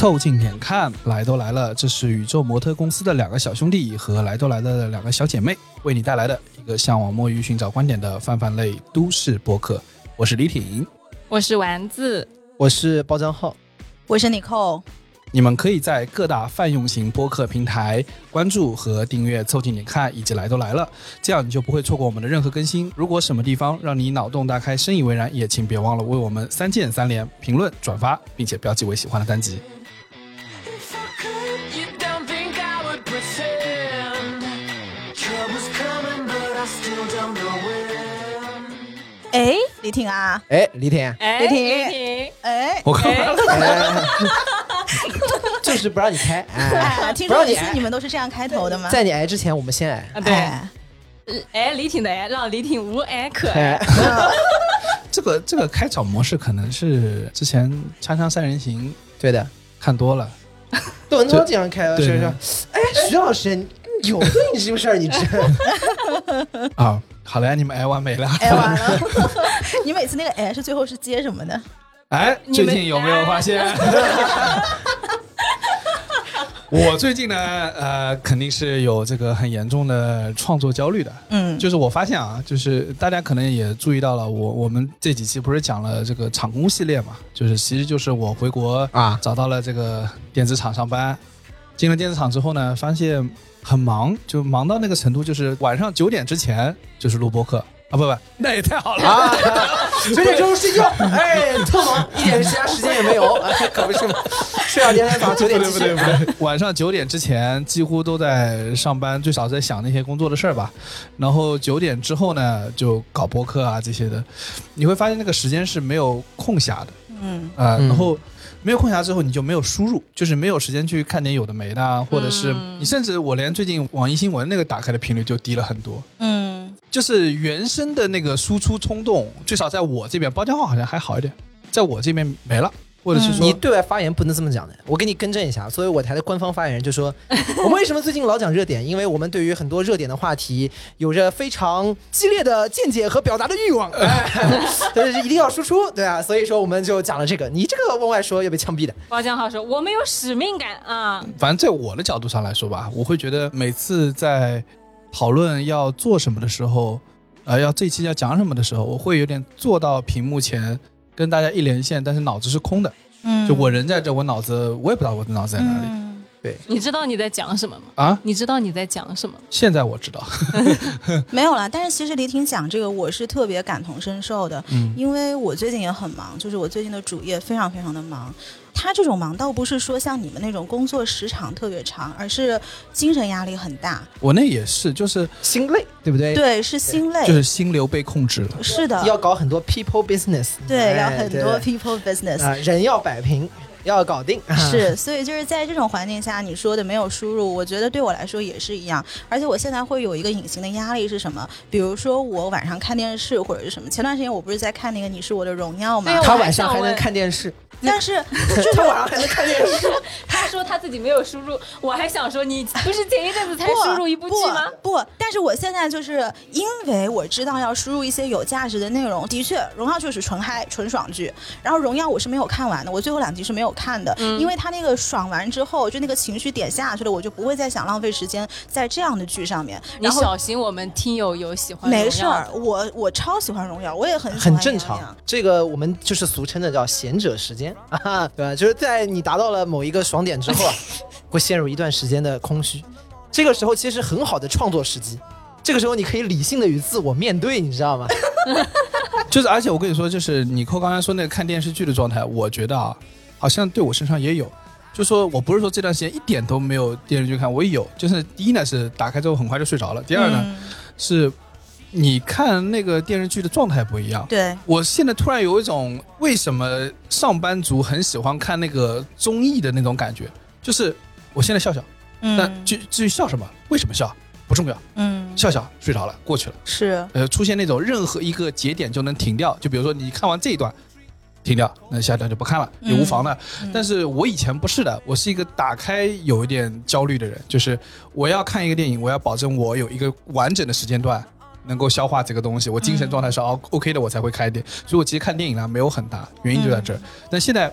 凑近点看，来都来了，这是宇宙模特公司的两个小兄弟和来都来了的两个小姐妹为你带来的一个向往摸鱼、寻找观点的泛泛类都市播客。我是李挺，我是丸子，我是包账号，我是你扣。你们可以在各大泛用型播客平台关注和订阅“凑近点看”以及“来都来了”，这样你就不会错过我们的任何更新。如果什么地方让你脑洞大开、深以为然，也请别忘了为我们三键三连、评论、转发，并且标记为喜欢的单集。李挺啊，哎，李挺，哎，李挺哎，我看完了，哎。就是不让你开，哎。哎，，听说你说你们都是这样开头的吗？在你挨之前，我们先挨。啊，对，哎。哎，李挺的哎，让李挺无哎可哎。爱，，这个这个开场模式可能是之前《锵锵三人行》对的，看多了，都都这样开是不是？哎，徐老师，你有对你什么事儿？你这。啊，好了，你们挨完没了？哎完了，你每次那个哎是最后是接什么的？哎，最近有没有发现？我最近呢，呃，肯定是有这个很严重的创作焦虑的。嗯，就是我发现啊，就是大家可能也注意到了，我我们这几期不是讲了这个厂工系列嘛，就是其实就是我回国啊找到了这个电子厂上班，进了电子厂之后呢，发现很忙，就忙到那个程度，就是晚上九点之前就是录播课。啊，不不，那也太好了。啊，九点钟睡觉，哎，特忙，一点其他时间也没有，哎 可不是吗？睡到第二天早上九点继续不对不对不对，晚上九点之前几乎都在上班，最少在想那些工作的事儿吧。然后九点之后呢，就搞播客啊这些的，你会发现那个时间是没有空暇的。嗯。啊、然后没有空暇之后，你就没有输入，就是没有时间去看点有的没的啊，或者是嗯。你甚至我连最近网易新闻那个打开的频率就低了很多。嗯，就是原生的那个输出冲动，至少在我这边，包浆号好像还好一点，在我这边没了，或者是说你对外发言不能这么讲的，我给你更正一下。所以我台的官方发言人就说，我们为什么最近老讲热点？因为我们对于很多热点的话题有着非常激烈的见解和表达的欲望，哎，但是一定要输出，对啊，所以说我们就讲了这个。你这个往外说要被枪毙的。包江浩说我们有使命感啊，反正在我的角度上来说吧，我会觉得每次在讨论要做什么的时候，呃，要这一期要讲什么的时候，我会有点坐到屏幕前跟大家一连线，但是脑子是空的。嗯就我人在这，我脑子我也不知道我的脑子在哪里、嗯你知道你在讲什么吗？啊。你知道你在讲什么吗？现在我知道，没有啦，但是其实李挺讲这个，我是特别感同身受的，嗯因为我最近也很忙，就是我最近的主业非常非常的忙。他这种忙倒不是说像你们那种工作时长特别长，而是精神压力很大，我那也是，就是心累，对不对？，对，是心累，就是心流被控制了。是的，要搞很多 people business，对，哎要很多 people business，啊，人要摆平，要搞定，是，所以就是在这种环境下，你说的没有输入，我觉得对我来说也是一样。而且我现在会有一个隐形的压力是什么？比如说我晚上看电视或者是什么。前段时间我不是在看那个《你是我的荣耀》吗对？他晚上还能看电视，但是他晚上还能看电视。他说他自己没有输入，我还想说你不是前一阵子才输入一部剧吗？不，不，但是我现在就是因为我知道要输入一些有价值的内容。的确，《荣耀》就是纯嗨、纯爽剧。然后《荣耀》我是没有看完的，我最后两集是没有看的，嗯因为他那个爽完之后，就那个情绪点下去了，我就不会再想浪费时间在这样的剧上面。你然后小心我们听友有喜欢没事儿，荣耀的我我超喜欢《荣耀》，我也很喜欢很正常。这个我们就是俗称的叫闲者时间啊，对吧？就是在你达到了某一个爽点之后啊，会陷入一段时间的空虚。这个时候其实很好的创作时机，这个时候你可以理性的与自我面对，你知道吗？就是，而且我跟你说，就是你扣刚才说那个看电视剧的状态，我觉得啊，好像对我身上也有。就说我不是说这段时间一点都没有电视剧看，我有。就是第一呢是打开之后很快就睡着了，第二呢、嗯是你看那个电视剧的状态不一样。对，我现在突然有一种为什么上班族很喜欢看那个综艺的那种感觉，就是我现在笑笑，但嗯至至于笑什么，为什么笑不重要，嗯笑笑睡着了，过去了。是呃，出现那种任何一个节点就能停掉，就比如说你看完这一段，停掉，那下一段就不看了，也无妨的。嗯但是我以前不是的，我是一个打开有一点焦虑的人，就是我要看一个电影，我要保证我有一个完整的时间段能够消化这个东西，我精神状态是 O OK 的，我才会开电。所以我其实看电影呢没有很大，原因就在这儿。但现在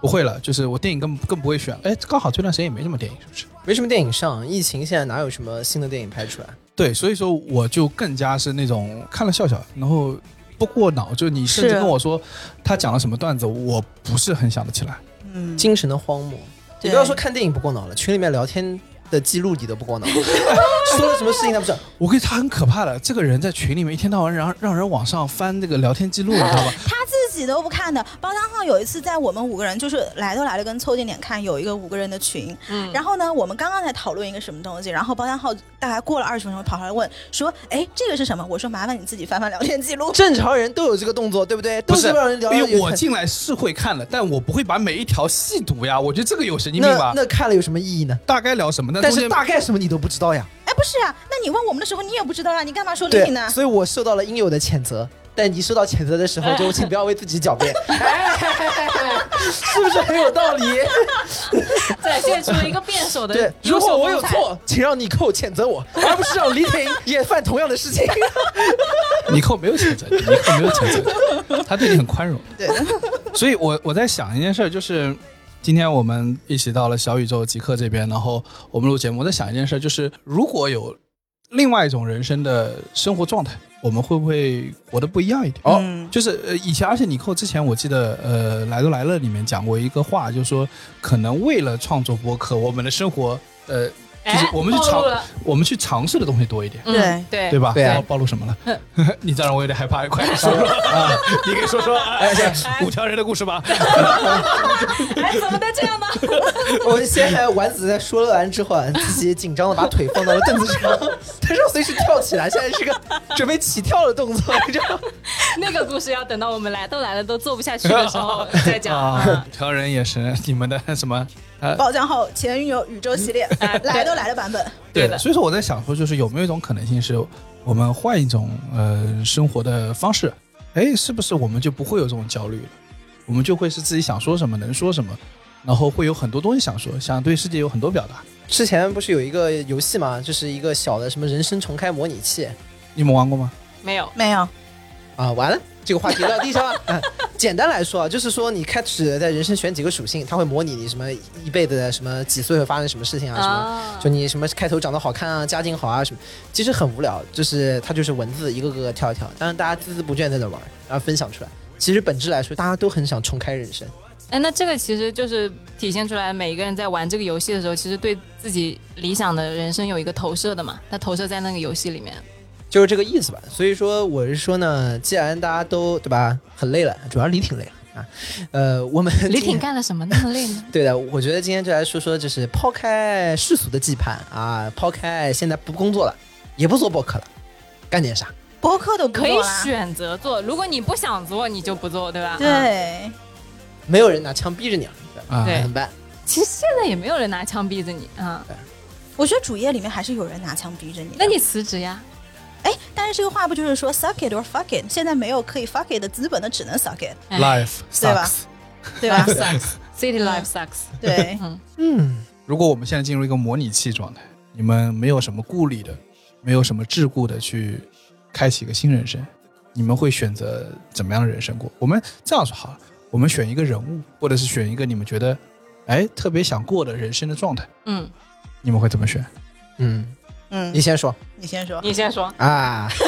不会了，就是我电影更更不会选。哎，刚好这段时间也没什么电影，是不是？没什么电影上，疫情现在哪有什么新的电影拍出来？对，所以说我就更加是那种看了笑笑，然后不过脑。就你甚至跟我说他讲了什么段子，我不是很想得起来。嗯，精神的荒漠。你不要说看电影不过脑了，群里面聊天的记录你都不过脑，说了什么事情他不知道。我跟你他很可怕的，这个人在群里面一天到晚让让人往上翻这个聊天记录，你知道吧？他自己都不看的。包厢号有一次在我们五个人就是来都来了跟凑近点看有一个五个人的群，嗯然后呢，我们刚刚在讨论一个什么东西，然后包厢号大概过了二十分钟跑上来问说：“哎，这个是什么？”我说：“麻烦你自己翻翻聊天记录。正常人都有这个动作，对不对？都不是，让人聊。因为我进来是会看的，但我不会把每一条细读呀。我觉得这个有神经病吧？那看了有什么意义呢？大概聊什么？呢但是大概什么你都不知道呀。”哎，不是啊，那你问我们的时候你也不知道啊，你干嘛说李对挺呢，？所以我受到了应有的谴责。但你受到谴责的时候，就请不要为自己狡辩，是不是很有道理？展现出了一个辩手的对，如果我。有错，请让尼寇谴责我，而不是让李挺也犯同样的事情。尼寇没有谴责你，尼寇没有谴责你，他对你很宽容。对，所以我我在想一件事儿，就是今天我们一起到了小宇宙极客这边，然后我们录节目，我在想一件事儿，就是如果有另外一种人生的生活状态，我们会不会活得不一样一点？哦嗯就是呃，以前而且你扣之前我记得呃，来都来了里面讲过一个话，就是说可能为了创作播客，我们的生活呃，就是哎我们去尝我们去尝试的东西多一点。嗯对对对吧？对啊暴暴露什么了？你再让我有点害怕，快点说说啊！你给说说哎五条人的故事吧。哎，怎么能这样呢？我先在丸子在说了完之后啊，自己紧张的把腿放到了凳子上，他说随时跳起来，现在是个准备起跳的动作，你知道吗？那个故事要等到我们来都来了都做不下去的时候再讲。啊，五条人也是你们的什么？呃，包浆号前女友宇宙系列来都来了版本，对的所以说我在想说，就是有没有一种可能性是，我们换一种呃生活的方式，哎，是不是我们就不会有这种焦虑了？我们就会是自己想说什么能说什么，然后会有很多东西想说，想对世界有很多表达。之前不是有一个游戏嘛，就是一个小的什么人生重开模拟器你们玩过吗？没有，没有，啊，完了。这个话题到地上 简单来说啊，就是说你开始在人生选几个属性，它会模拟你什么一辈子的什么几岁会发生什么事情啊，什么啊就你什么开头长得好看啊，家境好啊什么，其实很无聊，就是它就是文字一个个跳一跳，当然大家孜孜不倦在那玩，然后分享出来。其实本质来说，大家都很想重开人生。哎，那这个其实就是体现出来，每一个人在玩这个游戏的时候，其实对自己理想的人生有一个投射的嘛，他投射在那个游戏里面。就是这个意思吧。所以说，我是说呢，既然大家都对吧，很累了，主要李挺累了啊。呃，我们李挺干了什么那么累呢？对的，我觉得今天就来说说，就是抛开世俗的羁绊啊，抛开现在不工作了，也不做博客了，干点啥？博客都可以选择做，如果你不想做，你就不做，对吧？嗯。对，没有人拿枪逼着你了，对吧？啊，对怎么办？其实现在也没有人拿枪逼着你啊，我觉得主页里面还是有人拿枪逼着你。那你辞职呀？哎，但是这个话不就是说 suck it or fuck it？现在没有可以 fuck it 的资本，那只能 suck it，哎 Life 对吧 sucks。对吧 Life？sucks，City life sucks。对，嗯，如果我们现在进入一个模拟器状态，你们没有什么顾虑的，没有什么桎梏的去开启一个新人生，你们会选择怎么样的人生过？我们这样说好了，我们选一个人物，或者是选一个你们觉得哎特别想过的人生的状态，嗯，你们会怎么选？嗯，嗯你，先说你先说。你先说。啊。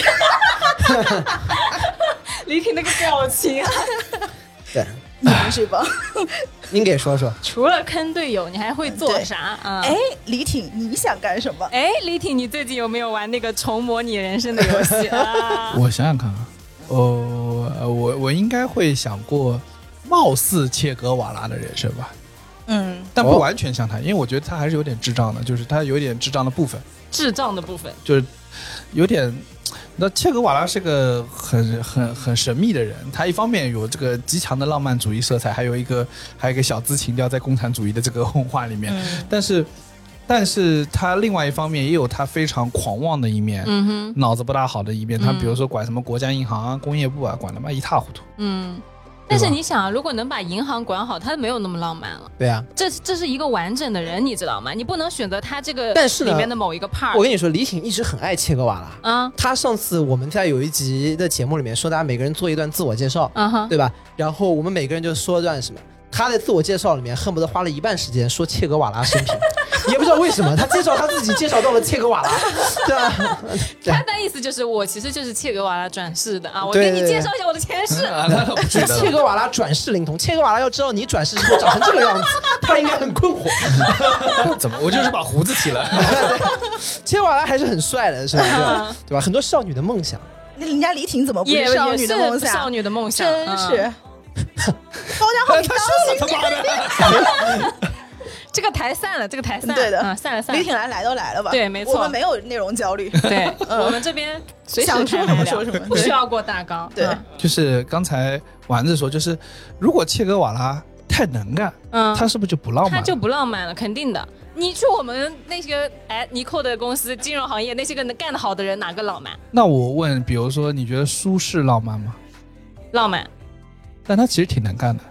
李挺那个表情，啊 对，你们是吧？您给说说。除了坑队友，你还会做啥？啊，哎，李挺，你想干什么？哎，李挺，你最近有没有玩那个重模拟人生的游戏啊？我想想看啊，哦，呃我我应该会想过貌似切格瓦拉的人生吧，嗯，哦但不完全像他，因为我觉得他还是有点智障的，就是他有点智障的部分。智障的部分，就是有点。那切格瓦拉是个很很很神秘的人，他一方面有这个极强的浪漫主义色彩，还有一个还有一个小资情调在共产主义的这个文化里面，嗯但是但是他另外一方面也有他非常狂妄的一面，脑子不大好的一面。他嗯比如说管什么国家银行啊、工业部啊，管他妈一塌糊涂。嗯。但是你想啊，如果能把银行管好，他没有那么浪漫了。对啊，这这是一个完整的人，你知道吗？你不能选择他这个但是里面的某一个 part。我跟你说，李挺一直很爱切格瓦拉。啊他上次我们在有一集的节目里面说，大家每个人做一段自我介绍，啊哈，对吧？然后我们每个人就说段什么。他在自我介绍里面恨不得花了一半时间说切格瓦拉生平，也不知道为什么，他介绍他自己介绍到了切格瓦拉，对啊？他的意思就是我其实就是切格瓦拉转世的啊，我给你介绍一下我的前世。啊，那倒不觉得。切格瓦拉转世灵童，切格瓦拉要知道你转世之后长成这个样子，他应该很困惑。怎么？我就是把胡子剃了。切格瓦拉还是很帅的，是吧？对吧？对吧？很多少女的梦想。那人家李挺怎么不也是少女的梦想？少女的梦想，嗯真是。高家好，你他当说了他妈的。这个台散了，这个台散了，对的嗯，散了散了。李挺来来都来了吧？对没错我们没有内容焦虑。对，我们这边随时想说什么说什么不需要过大纲。对嗯就是刚才丸子说，就是如果切格瓦拉太能干，嗯，他是不是就不浪漫？他就不浪漫了，肯定的。你去我们那些哎尼寇的公司，金融行业那些个能干得好的人，哪个浪漫？那我问，比如说，你觉得苏轼浪漫吗？浪漫，但他其实挺能干的，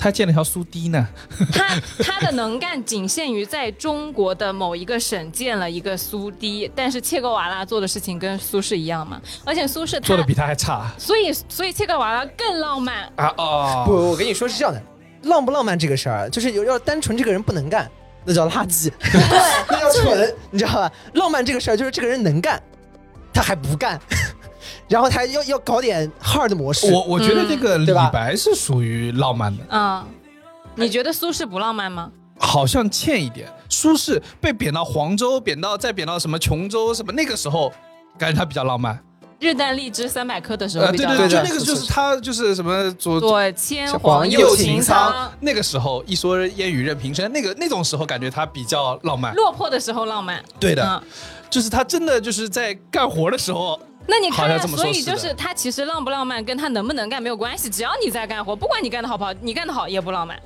他建了条苏堤呢。他他的能干仅限于在中国的某一个省建了一个苏堤，但是切格瓦拉做的事情跟苏轼一样嘛，而且苏轼做的比他还差所以所以切格瓦拉更浪漫。啊！哦，不，我跟你说是这样的，浪不浪漫这个事儿，就是有要单纯这个人不能干，那叫垃圾，那叫蠢，你知道吧？浪漫这个事儿就是这个人能干，他还不干，然后他要要搞点 hard 模式。我我觉得这个李白是属于浪漫的，嗯，你觉得苏轼不浪漫吗？好像欠一点。苏轼被贬到黄州，贬到再贬到什么琼州什么，那个时候感觉他比较浪漫。日啖荔枝三百颗的时候呃，比较对对，浪漫。就那个就是他就是什么左左牵黄黄右右擎擎苍，那个时候一说烟雨任平生，那个那种时候感觉他比较浪漫。落魄的时候浪漫。对的，嗯，就是他真的就是在干活的时候，那你看所以就是他其实浪不浪漫跟他能不能干没有关系，只要你在干活，不管你干的好不好，你干的好也不浪漫，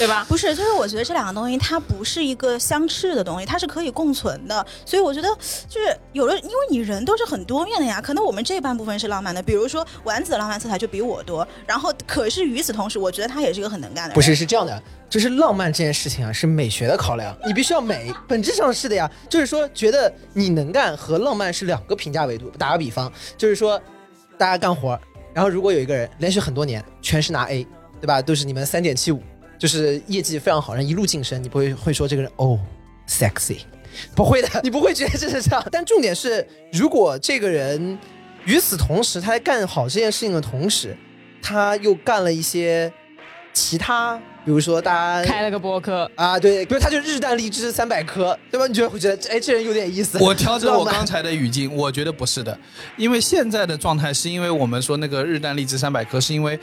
对吧？不是，就是我觉得这两个东西它不是一个相斥的东西，它是可以共存的。所以我觉得就是有了，因为你人都是很多面的呀。可能我们这半部分是浪漫的，比如说丸子的浪漫色彩就比我多，然后可是与此同时，我觉得他也是一个很能干的人。不是，是这样的，就是浪漫这件事情啊，是美学的考量，你必须要美，本质上是的呀。就是说，觉得你能干和浪漫是两个评价维度。打个比方，就是说，大家干活，然后如果有一个人连续很多年全是拿 A，对吧？都是你们三点七五，就是业绩非常好，然后一路晋升，你不会会说这个人哦 sexy，不会的，你不会觉得这是这样。但重点是，如果这个人与此同时，他在干好这件事情的同时，他又干了一些其他，比如说大家开了个播客，啊，对，比如他就日啖荔枝三百颗，对吧？你就会觉得，哎，这人有点意思。我调整 我刚才的语境，我觉得不是的，因为现在的状态是因为我们说那个日啖荔枝三百颗，是因为。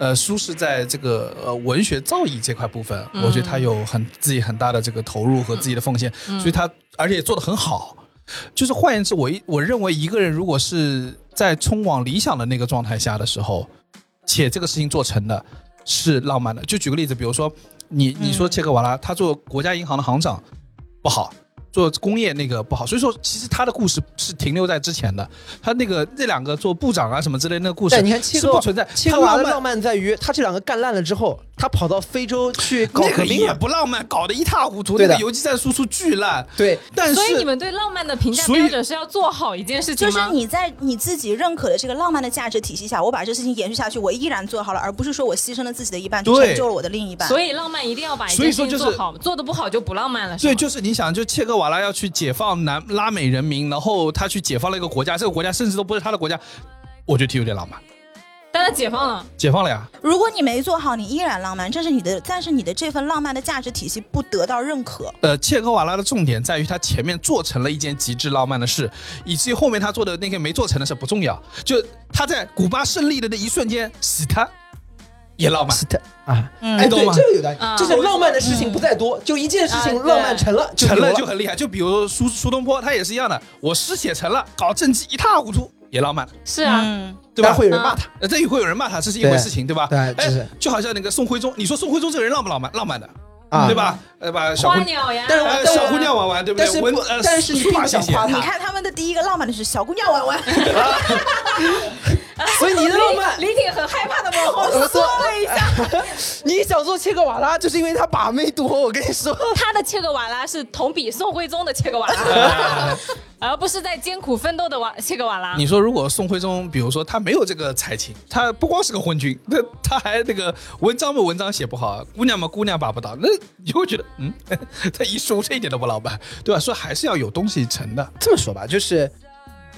呃，苏轼在这个呃文学造诣这块部分，嗯我觉得他有很自己很大的这个投入和自己的奉献，所以他而且也做得很好。就是换言之，我一我认为一个人如果是在冲往理想的那个状态下的时候，且这个事情做成的，是浪漫的。就举个例子，比如说你你说切格瓦拉，他做国家银行的行长不好，做工业那个不好，所以说其实他的故事是停留在之前的。他那个那两个做部长啊什么之类的那个故事，但你看是不存在。切他浪格瓦的浪漫在于，他这两个干烂了之后，他跑到非洲去搞那个也革命了。不浪漫，搞得一塌糊涂。对的那个游击战输出巨烂，对，但是所以你们对浪漫的评价标准是要做好一件事情就是？你在你自己认可的这个浪漫的价值体系下，我把这事情延续下去，我依然做好了，而不是说我牺牲了自己的一半成就了我的另一半。所以浪漫一定要把一件事所以说就是情做好，做的不好就不浪漫了。是对，就是你想，就切格瓦拉要去解放南拉美人民，然后他去解放了一个国家，这个国家甚至都不是他的国家，我觉得挺有点浪漫。但他解放了，解放了呀，如果你没做好，你依然浪漫，这是你的，但是你的这份浪漫的价值体系不得到认可。呃，切格瓦拉的重点在于他前面做成了一件极致浪漫的事，以至于后面他做的那些没做成的事不重要，就他在古巴胜利的那一瞬间死他也浪漫。是的啊，嗯。哎，对，这个有道理啊，就是浪漫的事情不在多，就一件事情啊浪漫成了，成了就很厉害，就比如苏苏东坡，他也是一样的，我诗写成了，搞政绩一塌糊涂，也浪漫，是啊，嗯，对吧？会有人骂他。呃，这也会有人骂他，这是一回事情，对。吧？对哎就是。就好像那个宋徽宗，你说宋徽宗这个人浪不浪漫？浪漫的，啊。对吧？呃，把小姑花鸟呀，但是我呃但我小姑娘玩玩，对不对？但是不文呃，但是你书法想夸他你看他们的第一个浪漫的是小姑娘玩玩，所以你的浪漫，李挺很害怕的往后缩了一下。你想做切格瓦拉，就是因为他把妹多。我跟你说，他的切格瓦拉是同比宋徽宗的切格瓦拉。而不是在艰苦奋斗的瓦切格瓦拉。你说如果宋徽宗，比如说他没有这个才情，他不光是个昏君，那他还那个文章嘛文章写不好，姑娘嘛姑娘把不到，那你会觉得嗯，他一书这一点都不浪漫，对吧？说还是要有东西成的。这么说吧，就是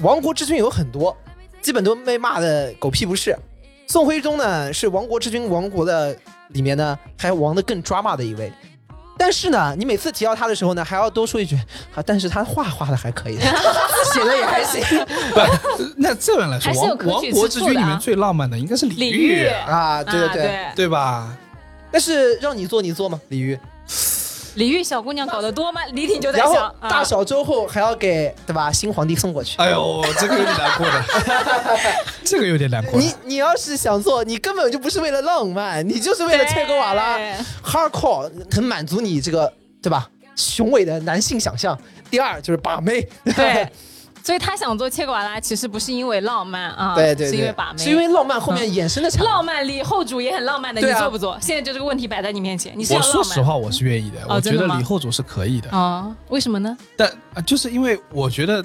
亡国之君有很多，基本都被骂的狗屁不是。宋徽宗呢是亡国之君亡国的里面呢还亡的更抓马的一位。但是呢，你每次提到他的时候呢，还要多说一句啊，但是他画画的还可以，字 写的也还行不，那这样来说，亡亡国之君里面最浪漫的应该是李煜啊。对对对，对，对吧？但是让你做你做吗？李煜。李煜小姑娘搞得多吗？李挺就在然后大小周后还要给对吧新皇帝送过去。哎呦，这个有点难过的，这个有点难过的。你你要是想做，你根本就不是为了浪漫，你就是为了切格瓦拉 hardcore，很满足你这个对吧雄伟的男性想象。第二就是把妹，对，所以他想做切格瓦拉，其实不是因为浪漫啊，对对对，是因为把妹，是因为浪漫后面衍生的产物。浪漫李后主也很浪漫的，你做不做？现在就这个问题摆在你面前，你是要我浪漫？说实话，我是愿意的，我觉得李后主是可以的，啊，为什么呢？但啊就是因为我觉得。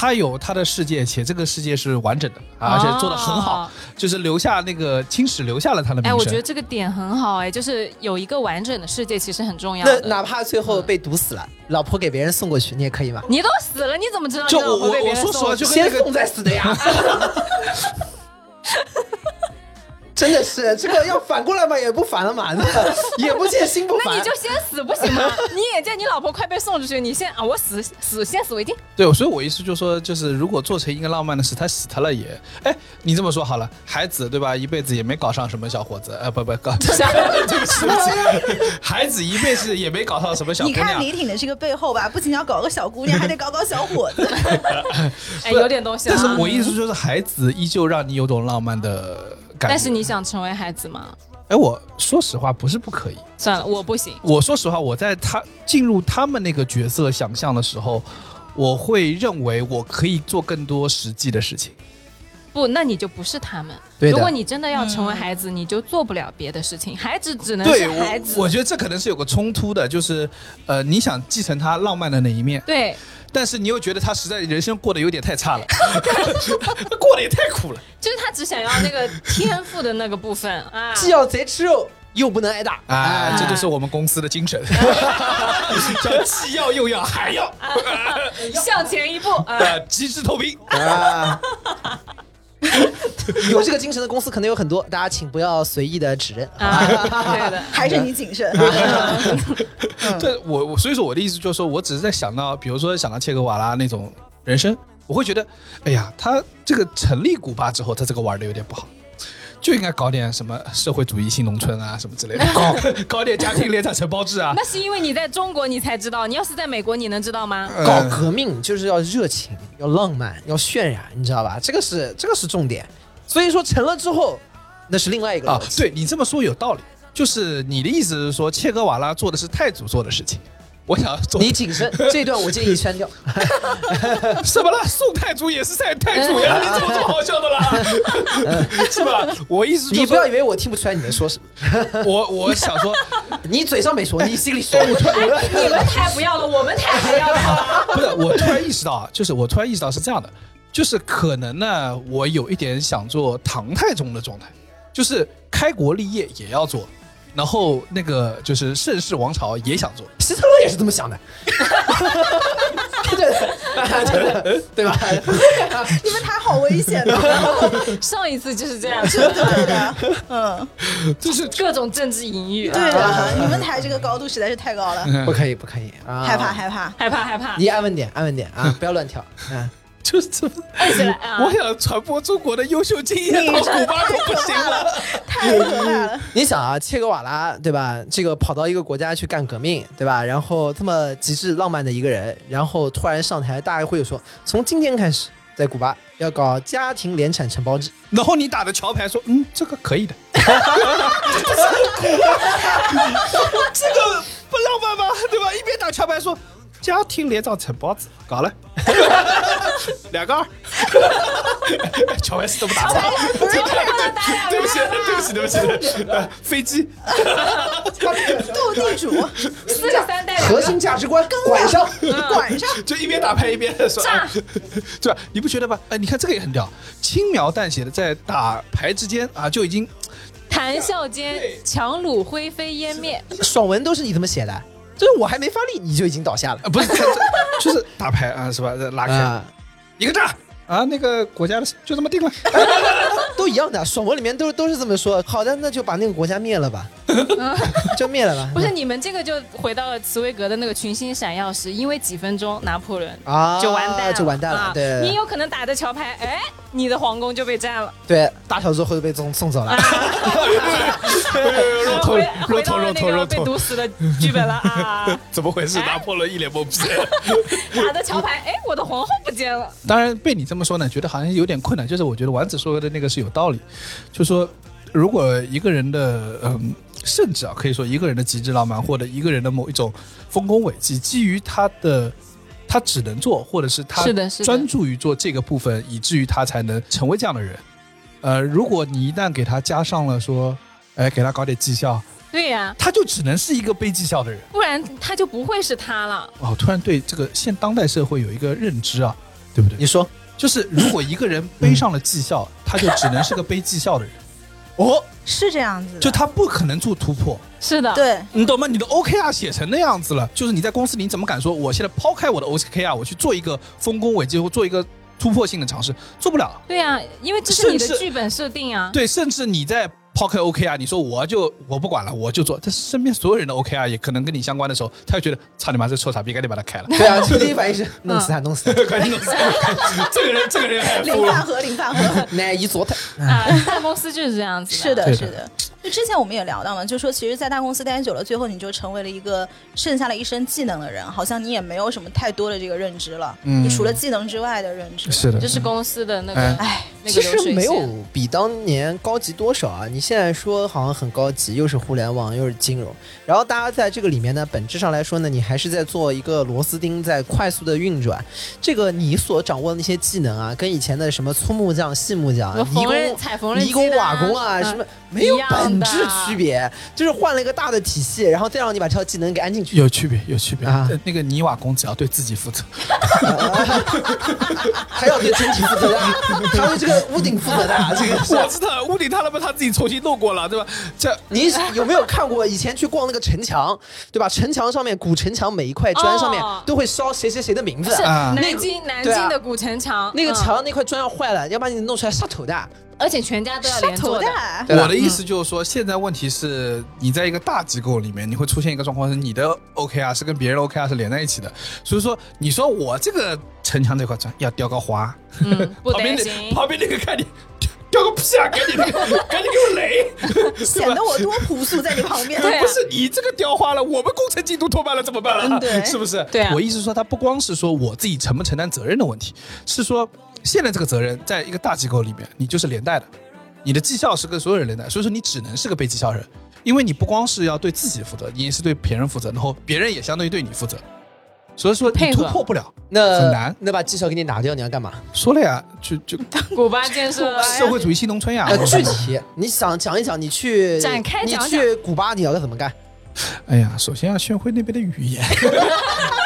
他有他的世界，且这个世界是完整的，啊而且做的很好，哦就是留下那个青史留下了他的名哎，我觉得这个点很好，哎，就是有一个完整的世界，其实很重要。那哪怕最后被毒死了，老婆给别人送过去，你也可以吗？你都死了，你怎么知道你就我我说实话，就跟那个送再死的呀。真的是这个要反过来嘛，也不反了嘛，那眼不见心不烦。那你就先死不行吗？你眼见你老婆快被送出去，你先啊，我死死先死为敬。对，所以我意思就是说，就是如果做成一个浪漫的事，他死他了也，哎，你这么说好了，孩子对吧？一辈子也没搞上什么小伙子，呃，不不搞，对不起对不起，孩子一辈子也没搞上什么小姑你看。李挺的这个背后吧，不仅要搞个小姑娘，还得搞搞小伙子。哎，有点东西啊。但是我意思就是，孩子依旧让你有种浪漫的但是你想成为孩子吗？哎，我说实话，不是不可以。算了，我不行。我说实话，我在他进入他们那个角色想象的时候，我会认为我可以做更多实际的事情。不，那你就不是他们。如果你真的要成为孩子，你就做不了别的事情。孩子只能，是孩子。我我觉得这可能是有个冲突的，就是呃，你想继承他浪漫的那一面，对，但是你又觉得他实在人生过得有点太差了，过得也太苦了就是他只想要那个天赋的那个部分 啊。既要贼吃肉，又不能挨打啊！这就是我们公司的精神，叫既要又要还要，向前一步啊！呃，极致透明。啊！有这个精神的公司可能有很多，大家请不要随意的指认。啊，对的，还是你谨慎。对我我所以说我的意思就是说我只是在想到，比如说想到切格瓦拉那种人生，我会觉得，哎呀，他这个成立古巴之后，他这个玩的有点不好。就应该搞点什么社会主义新农村啊，什么之类的，搞搞点家庭联产承包制啊。那是因为你在中国你才知道，你要是在美国你能知道吗？呃搞革命就是要热情，要浪漫，要渲染，你知道吧？这个是这个是重点。所以说成了之后，那是另外一个啊对你这么说有道理，就是你的意思是说，切格瓦拉做的是太祖做的事情，我想要做你谨慎，这段我建议删掉。什么了？宋太祖也是太太祖呀，你怎么这么好笑的啦？是吧？我意思就是你不要以为我听不出来你在说什么，我我想说，你嘴上没说，你心里说。你们太不要了，我们太还要了。不是，我突然意识到啊，就是我突然意识到是这样的，就是可能呢，我有一点想做唐太宗的状态，就是开国立业也要做，然后那个就是盛世王朝也想做，希特勒也是这么想的，对的，对的，对吧？你们台好危险的，上一次就是这样，对的，嗯，就是各种政治隐喻，对的，你们台这个高度实在是太高了，不可以，不可以啊！害怕害怕。害怕害怕。你安稳点，安稳点啊，不要乱跳。嗯，就是这么，按起来啊我想传播中国的优秀经验到古巴都不行了。太可怕了！你想啊，切格瓦拉对吧？这个跑到一个国家去干革命对吧？然后这么极致浪漫的一个人，然后突然上台，大家会有说，从今天开始，在古巴要搞家庭联产承包制。然后你打的桥牌说，嗯，这个可以的，这个不浪漫吗？对吧？一边打桥牌说，家庭联产承包制，搞了，两个二，乔 S 都不打仗？对不起，对不起，对不起，对不起，呃飞机。斗地主，四个三代核心价值观管上。管上。就一边打牌一边说，哎对吧？你不觉得吧？哎，你看这个也很屌，轻描淡写的在打牌之间啊，就已经谈笑间，强弩灰飞烟灭。爽文都是你怎么写的，就是我还没发力你就已经倒下了啊，不是，就是打牌啊，是吧？拉开、啊，一个炸啊，那个国家的就这么定了。都一样的。爽文里面都都是这么说。好的，那就把那个国家灭了吧，就灭了吧。不是你们这个就回到了茨威格的那个群星闪耀时，因为几分钟拿破仑啊，就完蛋了，就完蛋了。啊对，你有可能打着桥牌，哎，你的皇宫就被占了，对大小之后就被送送走了。肉头回肉回到了头肉头肉那个被，毒死的剧本了啊！怎么回事？拿破仑一脸懵逼。打着桥牌，哎，我的皇后不见了。当然被你这么说呢，觉得好像有点困难。就是我觉得丸子说的那个是有道理，就说如果一个人的嗯，甚至啊，可以说一个人的极致浪漫，或者一个人的某一种丰功伟绩，基于他的他只能做，或者是他专注于做这个部分，以至于他才能成为这样的人。呃，如果你一旦给他加上了说，哎，给他搞点绩效，对呀、他就只能是一个背绩效的人。不然他就不会是他了。哦，突然对这个现当代社会有一个认知啊，对不对？你说就是如果一个人背上了绩效，他就只能是个背绩效的人，哦，是这样子的，就他不可能做突破，是的，对，你懂吗？你的 OKR 写成那样子了，就是你在公司里你怎么敢说我现在抛开我的 OKR，我去做一个丰功伟绩或做一个突破性的尝试，做不了。对呀、因为这是你的剧本设定啊。对，甚至你在抛开 OKR，你说我就我不管了，我就做，但是身边所有人的 OKR 也可能跟你相关的时候，他就觉得操你妈这臭傻逼，赶紧把他开了，对啊，第一反应是弄死他，弄死他，赶紧弄死他。这个人，这个人还服了。领饭盒，领饭盒。那一左他。啊，大公司就是这样子是的是的。就之前我们也聊到嘛，就说其实，在大公司待久了，最后你就成为了一个剩下了一身技能的人，好像你也没有什么太多的这个认知了。嗯你除了技能之外的认知，是的，就是公司的那个哎那个其实没有。比当年高级多少啊！你现在说好像很高级，又是互联网，又是金融，然后大家在这个里面呢，本质上来说呢，你还是在做一个螺丝钉，在快速的运转。这个你所掌握的那些技能啊，跟以前的什么粗木匠、细木匠泥缝纫、工、彩缝纫泥工、机瓦工啊，嗯什么没有本质区别，就是换了一个大的体系，然后再让你把这套技能给安进去。有区别，有区别。啊呃那个泥瓦工只要对自己负责，还要对整体负责的，还要对这个屋顶负责的，这个。我知道屋顶他他妈他自己重新弄过了，对吧？这你有没有看过以前去逛那个城墙，对吧？城墙上面古城墙每一块砖上面哦都会烧谁谁谁的名字。是啊南京南京的古城墙，那个嗯墙那块砖要坏了，要把你弄出来杀头的。而且全家都要连坐的。头的，我的意思就是说，现在问题是你在一个大机构里面，你会出现一个状况是你的 OKR 是跟别人 OKR 是连在一起的，所以说你说我这个城墙这块砖要雕个花，嗯，不旁边那。旁边那个看你雕个屁啊，赶紧那个 赶紧给我雷，显得我多朴素在你旁边。对 啊不是你这个雕花了，我们工程进度拖慢了怎么办了？嗯对是不是？对啊我意思说，他不光是说我自己承不承担责任的问题，是说现在这个责任在一个大机构里面，你就是连带的，你的绩效是跟所有人连带，所以说你只能是个被绩效人，因为你不光是要对自己负责，你也是对别人负责，然后别人也相当于对你负责，所以说你突破不了。那很难那把绩效给你拿掉，你要干嘛？说了呀，就就古巴建设社会主义新农村呀，呃，具体你想讲一讲，你去展开你去古巴你要怎么干？哎呀，首先要学会那边的语言。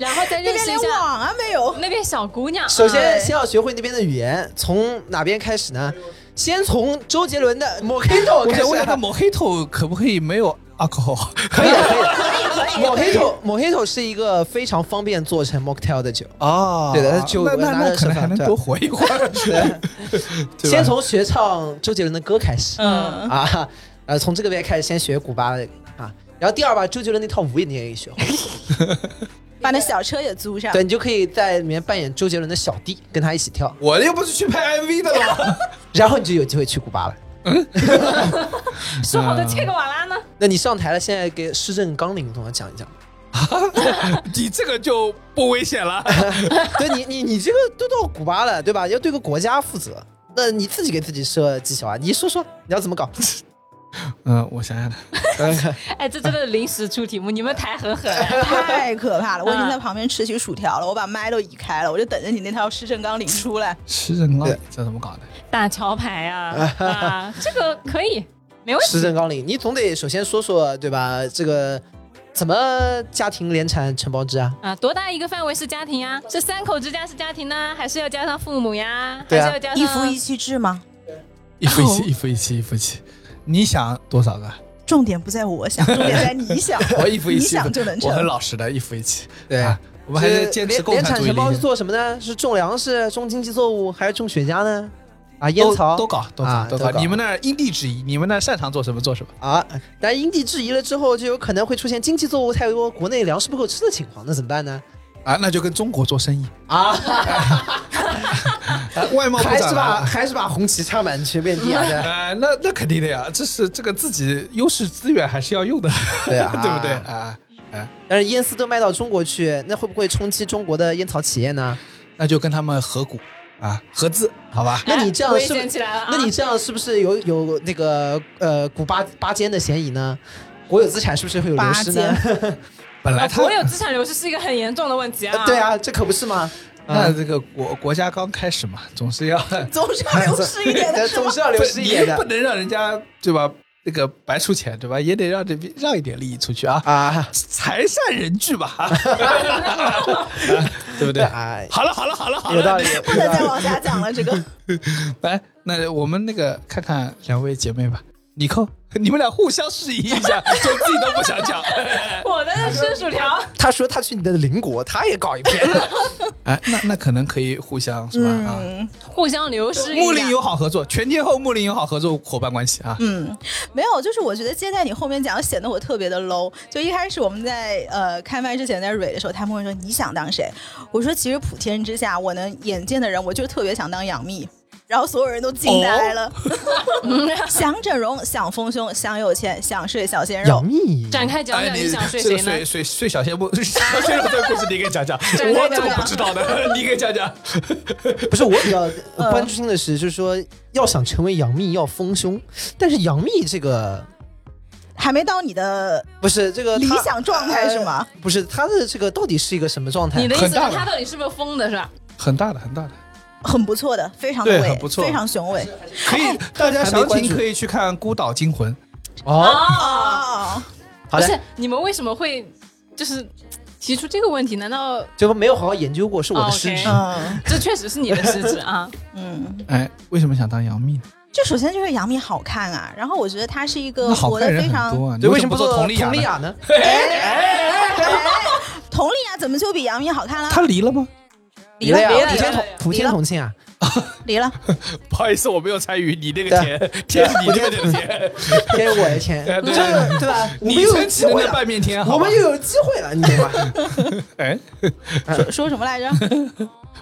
然后在那边连认识一下网啊没有，那边小姑娘。首先嗯先要学会那边的语言，从哪边开始呢？先从周杰伦的《Mojito 我》开始想问一下，抹黑头可不可以没有 alcohol？可以的，可以的。Mojito Mojito 是一个非常方便做成 mocktail 的酒。哦对的它酒那那那拿着可能还能多活一会儿。对，先从学唱周杰伦的歌开始嗯，啊，呃，从这个边开始先学古巴的啊，然后第二把周杰伦那套舞也你也可以学会，把那小车也租上。对你就可以在里面扮演周杰伦的小弟，跟他一起跳，我又不是去拍 MV 的了吗？然后你就有机会去古巴了。说好的切格瓦拉呢？那你上台了，现在给市政纲领同我讲一讲。你这个就不危险了。对你，你你这个都到古巴了，对吧？要对个国家负责，那你自己给自己设技巧啊！你说说你要怎么搞？嗯，我想想看，哎，这真的是临时出题目，你们台很狠。太可怕了！我已经在旁边吃起薯条了，我把麦都移开了，我就等着你那套施政纲领出来。施政纲领，这怎么搞的？打桥牌啊啊，这个可以，没问题。施政纲领，你总得首先说说对吧？这个怎么家庭联产承包制啊？啊，多大一个范围是家庭呀？是三口之家是家庭呢，还是要加上父母呀？对啊还是要加上一夫一妻制吗？一夫一妻，一夫一妻，一夫一妻。你想多少个？重点不在我想，重点在你想。我一夫一你妻，想就能成我很老实的，一夫一妻。对啊，我们还是坚持联共产主义联产承包是。做什么呢？是种粮食、种经济作物，还是种雪茄呢？啊，烟草都都搞，都搞，都搞。啊都搞你们那儿因地制宜，你们那儿擅长做什么做什么。啊，但因地制宜了之后，就有可能会出现经济作物太多，国内粮食不够吃的情况，那怎么办呢？啊，那就跟中国做生意。啊，啊 外贸还是把。还是把红旗插满全遍地啊？对啊，那那肯定的呀，这是这个自己优势资源还是要用的，对啊对不对啊？但是烟丝都卖到中国去，那会不会冲击中国的烟草企业呢？那就跟他们合股啊，合资，好吧？那你这样是不险起来了啊！那你这样是不是有有那个呃股八八奸的嫌疑呢？国有资产是不是会有流失呢？本来他啊国有资产流失是一个很严重的问题啊。对，啊，这可不是吗？那这个国国家刚开始嘛，总是要 总是要流失一点的，是总？是要流失一点的不能让人家对吧？那个白出钱对吧？也得让这边让一点利益出去啊，啊！财散人聚吧，对不对？哎，好了好了好了好了，有道理，不能再往下讲了，这个。来，那我们那个看看两位姐妹吧，你扣，你们俩互相示意一下，就自己都不想讲。我在那吃薯条，他说他去你的邻国，他也搞一片。哎，那那可能可以互相是吧？啊，嗯互相流失。睦邻友好合作，全天候睦邻友好合作伙伴关系啊。嗯，没有，就是我觉得接在你后面讲显得我特别的 low。就一开始我们在呃开麦之前在蕊的时候，他们会说你想当谁？我说其实普天之下我能眼见的人，我就特别想当杨幂。然后所有人都惊呆了，想整容，想丰胸，想有钱，想睡小鲜肉杨。幂展开讲哎，讲，你你想睡这个谁呢？睡睡睡小鲜不，小鲜肉这个故事你给讲讲，我怎么不知道呢？你给讲讲。不是我比较关注心的是，就是说要想成为杨幂要丰胸，但是杨幂这个还没到你的不是这个理想状态是吗？呃不是他的这个到底是一个什么状态？你的意思是他到底是不是疯的，是吧？很大的，很大的，很不错的，非常的伟，对很不错非常雄伟。可以，大家详情可以去看《孤岛惊魂》。哦，哦，好的不是，你们为什么会就是提出这个问题？难道就没有好好研究过，是我的哦失职。嗯这确实是你的失职啊？嗯，哎，为什么想当杨幂呢？就首先就是杨幂好看啊，然后我觉得她是一个活得非常对，为什么不做佟丽娅呢？佟丽娅呢？佟丽娅怎么就比杨幂好看了？她离了吗？离了呀，离了普天离了同普天同庆啊，离了，不好意思，我没有参与你那个钱天，天是你那边的天，天是我的天，哎对这个对吧？你又起的那机会了，半边天，我们又有机会了，你懂吗？哎，说说什么来着？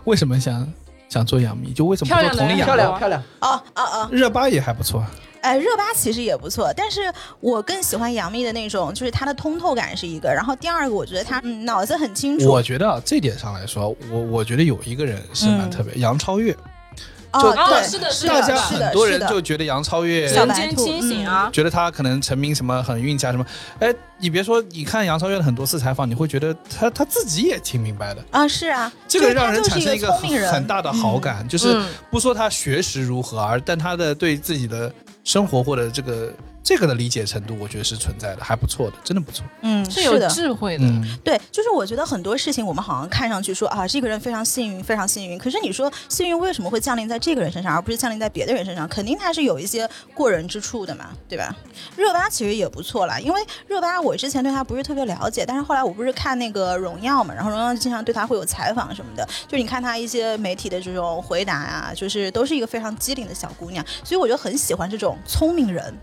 为什么想想做杨幂？就为什么不做佟丽娅？漂亮漂亮，哦哦哦，热巴也还不错，哎，热巴其实也不错，但是我更喜欢杨幂的那种，就是她的通透感是一个，然后第二个我觉得她嗯脑子很清楚。我觉得啊，这点上来说，我我觉得有一个人是蛮特别，杨超越。哦，就对，是的是大家很多人就觉得杨超越人小醒嗯啊！觉得他可能成名什么很运气啊什么，哎，你别说，你看杨超越的很多次采访，你会觉得他他自己也挺明白的，啊，是啊，这个让人产生一个很大的好感，就是嗯不说他学识如何，而但他的对自己的生活或者这个这个的理解程度，我觉得是存在的，还不错的，真的不错。嗯，是有的。智慧的。嗯，对，就是我觉得很多事情我们好像看上去说啊，这个人非常幸运，非常幸运。可是你说幸运为什么会降临在这个人身上，而不是降临在别的人身上？肯定他是有一些过人之处的嘛，对吧？热巴其实也不错啦，因为热巴我之前对她不是特别了解，但是后来我不是看那个《荣耀》嘛，然后《荣耀》经常对她会有采访什么的，就你看她一些媒体的这种回答啊，就是都是一个非常机灵的小姑娘，所以我就很喜欢这种聪明人。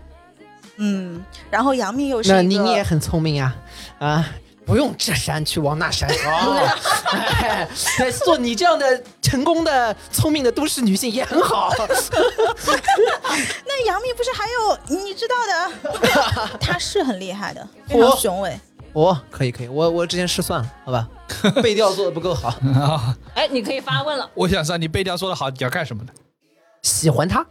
嗯，然后杨幂又是，那你你也很聪明啊啊！不用这山去往那山哦，哎做你这样的成功的、聪明的都市女性也很好。那杨幂不是还有你知道的，她是很厉害的，非常雄伟。哦，可以可以，我我之前失算了，好吧，背调做的不够好，啊，哎，你可以发问了。我想知道你背调做的好，你要干什么的？喜欢他。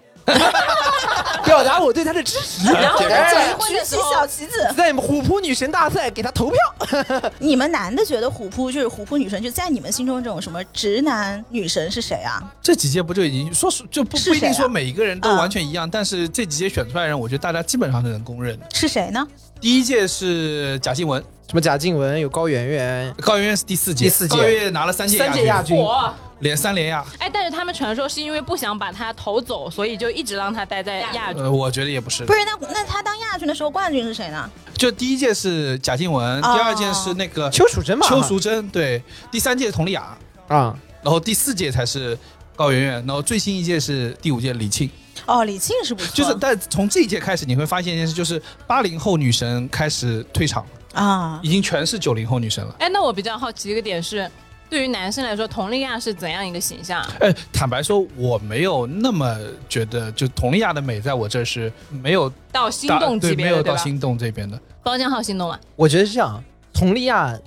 表达我对他的支持。然后哎结婚举起的时候小旗子。在虎扑女神大赛给他投票。你们男的觉得虎扑就是虎扑女神，就在你们心中这种什么直男女神是谁啊？这几届不就已经说是就不不一定说每一个人都嗯完全一样，但是这几届选出来的人，我觉得大家基本上都能公认的。是谁呢？第一届是贾静雯，什么贾静雯有高圆圆，高圆圆是第四届，第四届高圆圆拿了三届三届亚军火。连三连亚。哎，但是他们传说是因为不想把他投走，所以就一直让他待在亚军。呃，我觉得也不是不，是，那那他当亚军的时候，冠军是谁呢？就第一届是贾静雯，第哦二届是那个邱淑贞嘛？邱淑贞，对，第三届佟丽娅，啊，然后第四届才是高圆圆，然后最新一届是第五届李沁。哦，李沁是不错，就是但从这一届开始，你会发现一件事，就是八零后女神开始退场，啊，已经全是九零后女神了。哎，那我比较好奇一个点是，对于男生来说，佟丽娅是怎样一个形象？哎，坦白说，我没有那么觉得，就佟丽娅的美在我这是没有到心动级对，别的，对？没有到心动这边的。包浆号心动吗？我觉得是这样。佟丽娅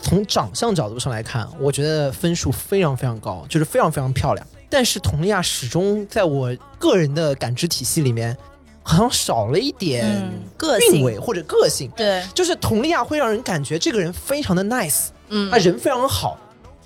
从长相角度上来看，我觉得分数非常非常高，就是非常非常漂亮。但是佟丽娅始终在我个人的感知体系里面，好像少了一点嗯，个性，韵味或者个性。对，就是佟丽娅会让人感觉这个人非常的 nice，嗯他，人非常好，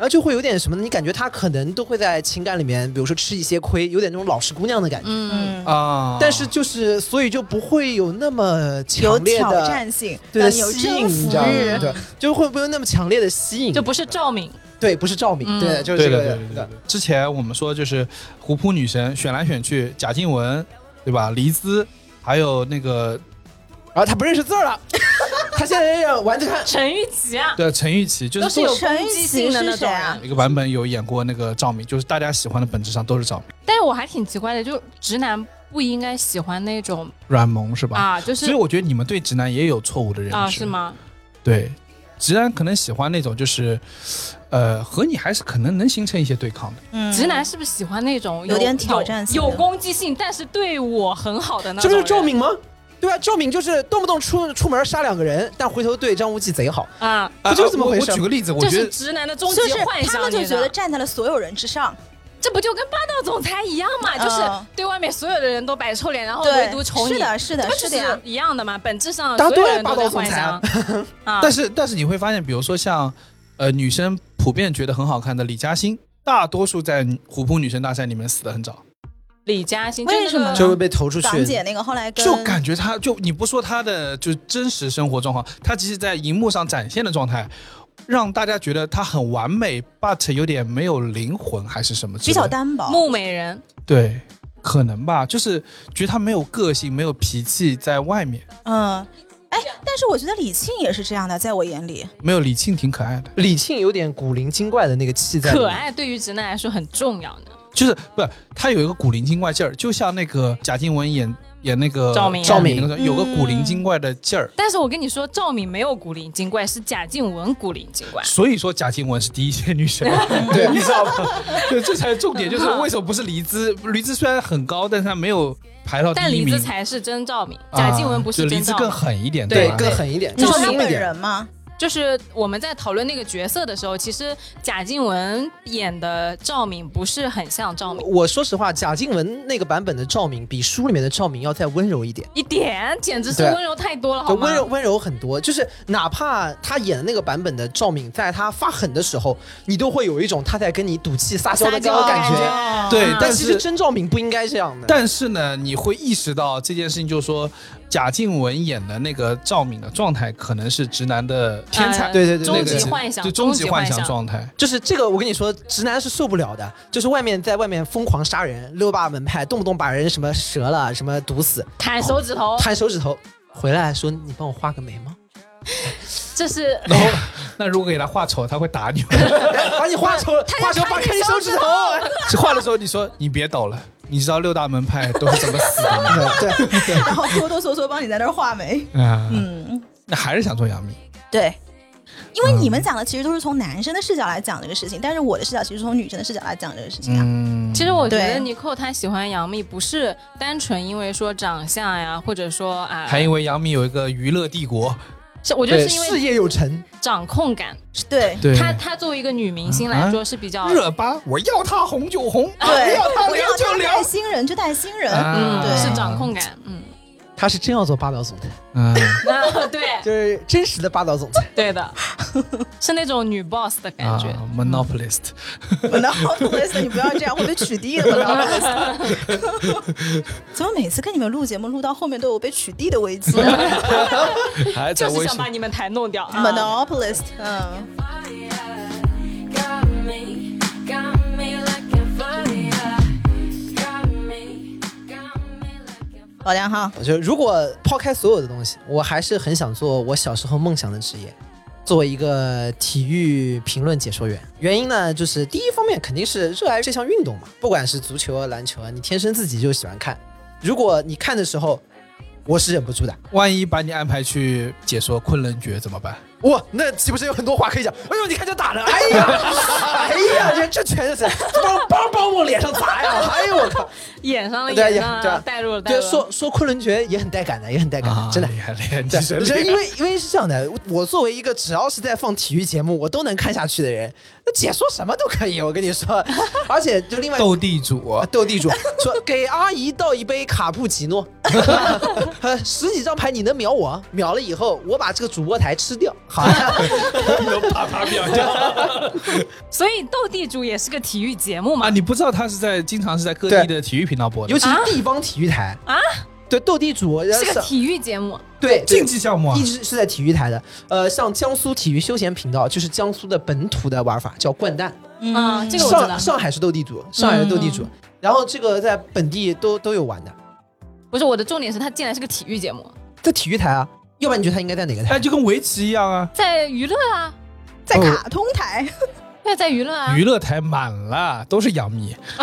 然后就会有点什么呢？你感觉她可能都会在情感里面，比如说吃一些亏，有点那种老实姑娘的感觉。嗯，嗯，啊，但是就是所以就不会有那么有挑强烈的战性，对有吸引，征服你知道吗？欲。对，就会不会有那么强烈的吸引？就不是赵敏，对，不是赵敏，嗯对，就是这个对对对对。之前我们说就是虎扑女神选来选去，贾静雯，对吧？黎姿，还有那个然后他不认识字儿了，他现在要玩这个。陈玉琪啊，对陈玉琪，就是都是有陈攻击性的那种琪是谁啊人。一个版本有演过那个赵敏，就是大家喜欢的本质上都是赵敏，但是我还挺奇怪的，就直男不应该喜欢那种软萌是吧？啊，就是所以我觉得你们对直男也有错误的认识啊，是？吗？对，直男可能喜欢那种就是，呃，和你还是可能能形成一些对抗的。嗯直男是不是喜欢那种有点挑战性有有攻击性，但是对我很好的那种这？不是赵敏吗？对吧？赵敏就是动不动出出门杀两个人，但回头对张无忌贼好。啊，不就是这么回事我我举个例子，我这是觉得直男的终就是极幻想，他们就觉得站在了所有人之上，这不就跟霸道总裁一样嘛？就是嗯对外面所有的人都摆臭脸，然后唯独宠你。是的，是的，就是的。一样的嘛？本质上大家所有都爱霸道人都在幻总裁。但是但是你会发现，比如说像呃女生普遍觉得很好看的李嘉欣，大多数在虎扑女生大赛里面死的很早，李嘉欣为什么呢就会被投出去。港姐那个后来跟就感觉她就你不说她的就真实生活状况，她其实在荧幕上展现的状态。让大家觉得她很完美，but 有点没有灵魂，还是什么？比较单薄，木美人，对，可能吧，就是觉得她没有个性，没有脾气，在外面嗯，哎，但是我觉得李沁也是这样的，在我眼里，没有李沁挺可爱的，李沁有点古灵精怪的那个气在。可爱对于直男来说很重要的。就是不，他有一个古灵精怪劲儿，就像那个贾静雯演演那个赵敏啊赵敏那个嗯有个古灵精怪的劲儿。但是我跟你说，赵敏没有古灵精怪，是贾静雯古灵精怪。所以说贾静雯是第一线女神，对你知道吗？对，这才是重点，就是为什么不是黎姿？黎姿虽然很高，但是她没有排到但李一名。子才是真赵敏，啊贾静雯不是就黎姿更。狠一点，对？更狠一点，你说他本。人吗？就是我们在讨论那个角色的时候，其实贾静雯演的赵敏不是很像赵敏，我说实话，贾静雯那个版本的赵敏比书里面的赵敏要再温柔一点，一点简直是温柔太多了，好吗？温柔温柔很多。就是哪怕她演的那个版本的赵敏，在她发狠的时候，你都会有一种她在跟你赌气撒娇的那种感觉。觉对但其实真赵敏不应该这样的。但是呢，你会意识到这件事情，就是说贾静雯演的那个赵敏的状态，可能是直男的天才，呃对对对终那个极幻想，就终极幻幻想状态。就是这个，我跟你说，直男是受不了的。就是外面在外面疯狂杀人，六霸门派，动不动把人什么折了，什么毒死，砍手指头，砍手指头，回来说你帮我画个眉毛，这是 然后，那如果给他画丑，他会打你吗。把你画丑，画丑，拔开你手指头。画的时候，你说你别抖了，你知道六大门派都是怎么死的吗？对对，然后哆哆嗦嗦帮你在那儿画眉，啊，嗯，那还是想做杨幂。对。因为你们讲的其实都是从男生的视角来讲这个事情，但是我的视角其实是从女生的视角来讲这个事情啊。嗯，其实我觉得对尼寇他喜欢杨幂，不是单纯因为说长相呀，或者说啊，还因为杨幂有一个娱乐帝国，是我觉得是因为事业有成，掌控感，对。对，她她作为一个女明星来说是比较热巴，我要她红就红，对，要她我要他凉就凉。带。新人就带新人，啊。嗯对。是掌控感，嗯，他是真要做霸道总裁，嗯，啊对 就是真实的霸道总裁。对的，是那种女 boss 的感觉。啊，monopolist，monopolist，你不要这样，会被取缔的 monopolist。怎么每次跟你们录节目录到后面都有被取缔的危机就是想把你们台弄掉。啊？monopolist，嗯，老梁哈，我觉得如果抛开所有的东西，我还是很想做我小时候梦想的职业，作为一个体育评论解说员。原因呢，就是第一方面肯定是热爱这项运动嘛，不管是足球啊、篮球啊，你天生自己就喜欢看。如果你看的时候，我是忍不住的。万一把你安排去解说昆仑决怎么办？哇，那岂不是有很多话可以讲？哎呦，你看这打的，哎呀，哎呀，这这全是梆梆梆往脸上砸呀！哎呦我靠！演上了，对演上了，带入了，说说昆仑决也很带感的，也很带感的，真的。因为因为是这样的，我作为一个只要是在放体育节目，我都能看下去的人，那姐说什么都可以，我跟你说。而且就另外斗地主啊，斗地主说给阿姨倒一杯卡布奇诺，呃十几张牌你能秒我？秒了以后我把这个主播台吃掉。好呀，啪啪秒掉所以斗地主也是个体育节目嘛啊！。你不知道他是在经常是在各地的体育频道播的尤，其是地方体育台啊。对，斗地主是个体育节目，对竞技项目啊一直是在体育台的。呃，像江苏体育休闲频道，就是江苏的本土的玩法，叫掼蛋。嗯，这个我知道上。上海是斗地主，上海是斗地主，然后这个在本地都都有玩的，不是我的重点是它竟然是个体育节目，在体育台啊。要不然你觉得它应该在哪个台哎，？就跟围棋一样啊，在娱乐啊，在卡通台，对，在娱乐啊。娱乐台满了，都是杨幂。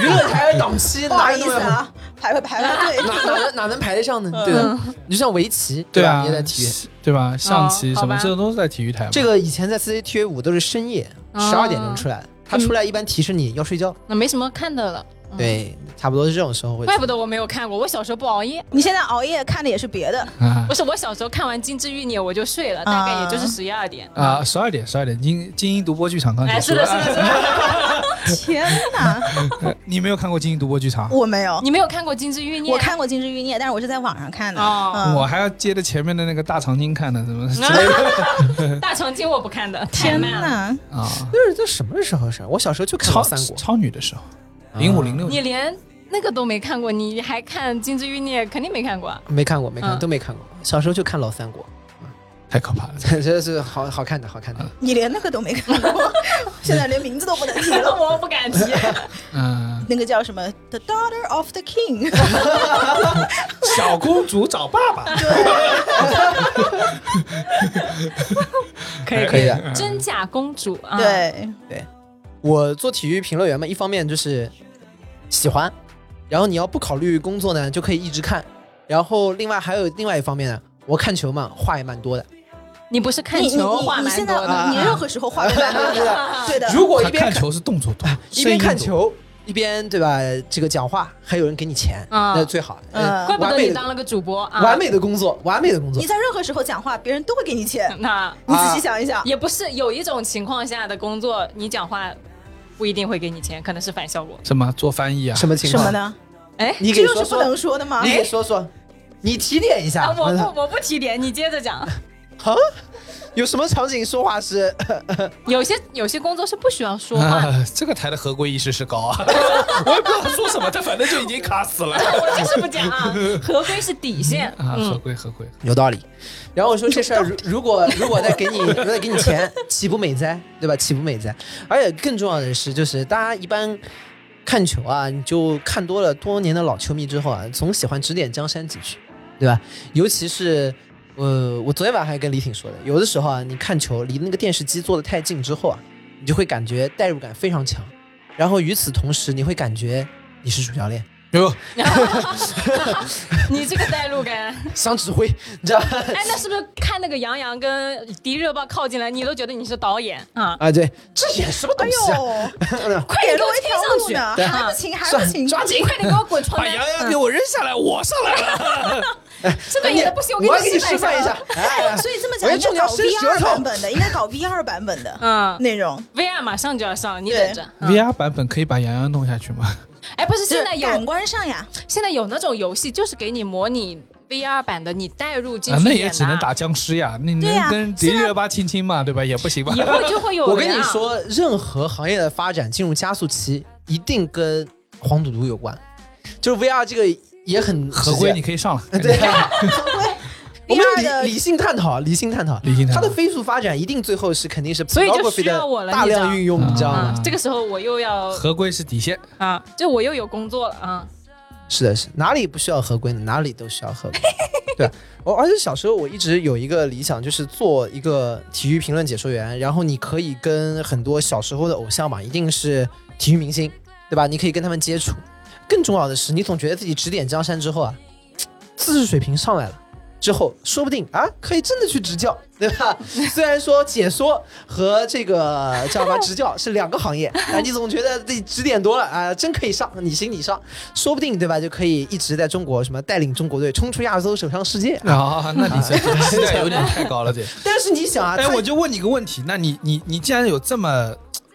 娱乐台的档期不好意哪有那么思啊，排排排排队。哪哪能哪能排得上呢？对的，你就像围棋，吧对啊也在体育。，对吧？象棋什么这都是在体育台嘛。这个以前在 CCTV 五都是深夜哦十二点钟出来的，他出来一般提示你要睡觉，那没什么看的了。嗯，对，差不多是这种时候会。怪不得我没有看过，我小时候不熬夜。你现在熬夜看的也是别的，啊不是我小时候看完《金枝欲孽》我就睡了，大概也就是十一二点。啊，十二点十二点，精精英独播剧场刚结哎，束是的，是的，是的。天哪，你没有看过精英独播剧场？我没有，你没有看过《金枝欲孽》？我看过《金枝欲孽》，但是我是在网上看的。哦嗯我还要接着前面的那个大长今看呢，怎么 大长今我不看的，天。哪，啊？那是这什么时候的事儿？我小时候就看过三国，超女的时候，零五零六你连那个都没看过，你还看《金枝欲孽》？肯定没看过啊。没看过，没看过，嗯都没看过。小时候就看老三国，太可怕了。这是好好看的，好看的。你连那个都没看过，现在连名字都不能提了。我不敢提。嗯，那个叫什么？The Daughter of the King。小公主找爸爸。可以可以的。真假公主啊，，对对，我做体育评论员嘛，一方面就是喜欢，然后你要不考虑工作呢，就可以一直看。然后另外还有另外一方面呢，我看球嘛，话也蛮多的。你不是看你你球话你你现在蛮多的，你任何时候话都蛮多的，对的。如果一边他看球是动作多，一边看球，一边对吧？这个讲话还有人给你钱，啊那最好。嗯呃怪不完美的得你当了个主播啊。完美的工作，完美的工作你。在任何时候讲话，别人都会给你钱。那你仔细想一想，也不是有一种情况下的工作，你讲话不一定会给你钱，可能是反效果。什么做翻译啊？什么情况？什么？呢？哎，你这就是不能，说的吗？你给说说，你提点一下。啊，我不我不提点，你接着讲。啊，有什么场景说话是？有些有些工作是不需要说话的，啊，这个台的合规意识是高啊！我也不知道他说什么，他反正就已经卡死了。我就是不讲啊。合规是底线，啊，合嗯，规合规。有道理。然后我说这事儿，如如果如果再给你，如果再给你钱，岂不美哉？对吧？岂不美哉？而且更重要的是，就是大家一般看球啊，你就看多了多年的老球迷之后啊，总喜欢指点江山几句，对吧？尤其是。呃，我昨天晚上还跟李挺说的，有的时候啊，你看球离那个电视机坐的太近之后啊，你就会感觉代入感非常强，然后与此同时，你会感觉你是主教练，哟，你这个代入感，想指挥，你知道？哎，那是不是看那个杨洋跟迪热巴靠近了，你都觉得你是导演啊？啊，对，这演什么东哎西啊？呦，快点给我给了我一条贴上去路呢，还不行，还不行，抓紧快点给我滚床单把！杨洋给我扔下来，我上来了。这个演的不行，我给你给示示范一下。哎，所以这么讲，应该搞重要伸 V 舌头二版本的，应该搞 VR 版本的嗯内容。，VR 马上就要上，你等着。嗯 VR 版本可以把洋洋弄下去吗？哎，不是，现在有官上呀，现在有那种游戏，就是给你模拟 VR 版的，你带入进啊，去、那也只能打。僵尸呀，你能跟迪丽热巴亲亲嘛，对吧？也不行吧？以后就会有我跟你说，任何行业的发展进入加速期，一定跟黄赌毒有关。就是 VR 这个也很合规你可以上了，对，我们的理理性探讨，理性探讨，理性探讨它的飞速发展一定最后是肯定是所以就需要我了大量运用，你知道啊吗？，这个时候我又要合规是底线。啊，就我又有工作了啊。是的，是哪里不需要合规，哪里都需要合规。对，我而且小时候我一直有一个理想，就是做一个体育评论解说员，然后你可以跟很多小时候的偶像嘛，一定是体育明星，对吧？你可以跟他们接触。更重要的是，你总觉得自己指点江山之后啊，知识水平上来了。之后，说不定啊，可以真的去执教，对吧？虽然说解说和这个叫什么执教是两个行业，啊，你总觉得自己指点多了啊，真可以上，你行你上，说不定对吧？就可以一直在中国什么带领中国队冲出亚洲，走向世界。啊，那你这期待有点太高了，这。但是你想啊，哎，他我就问你个问题，那你你你既然有这么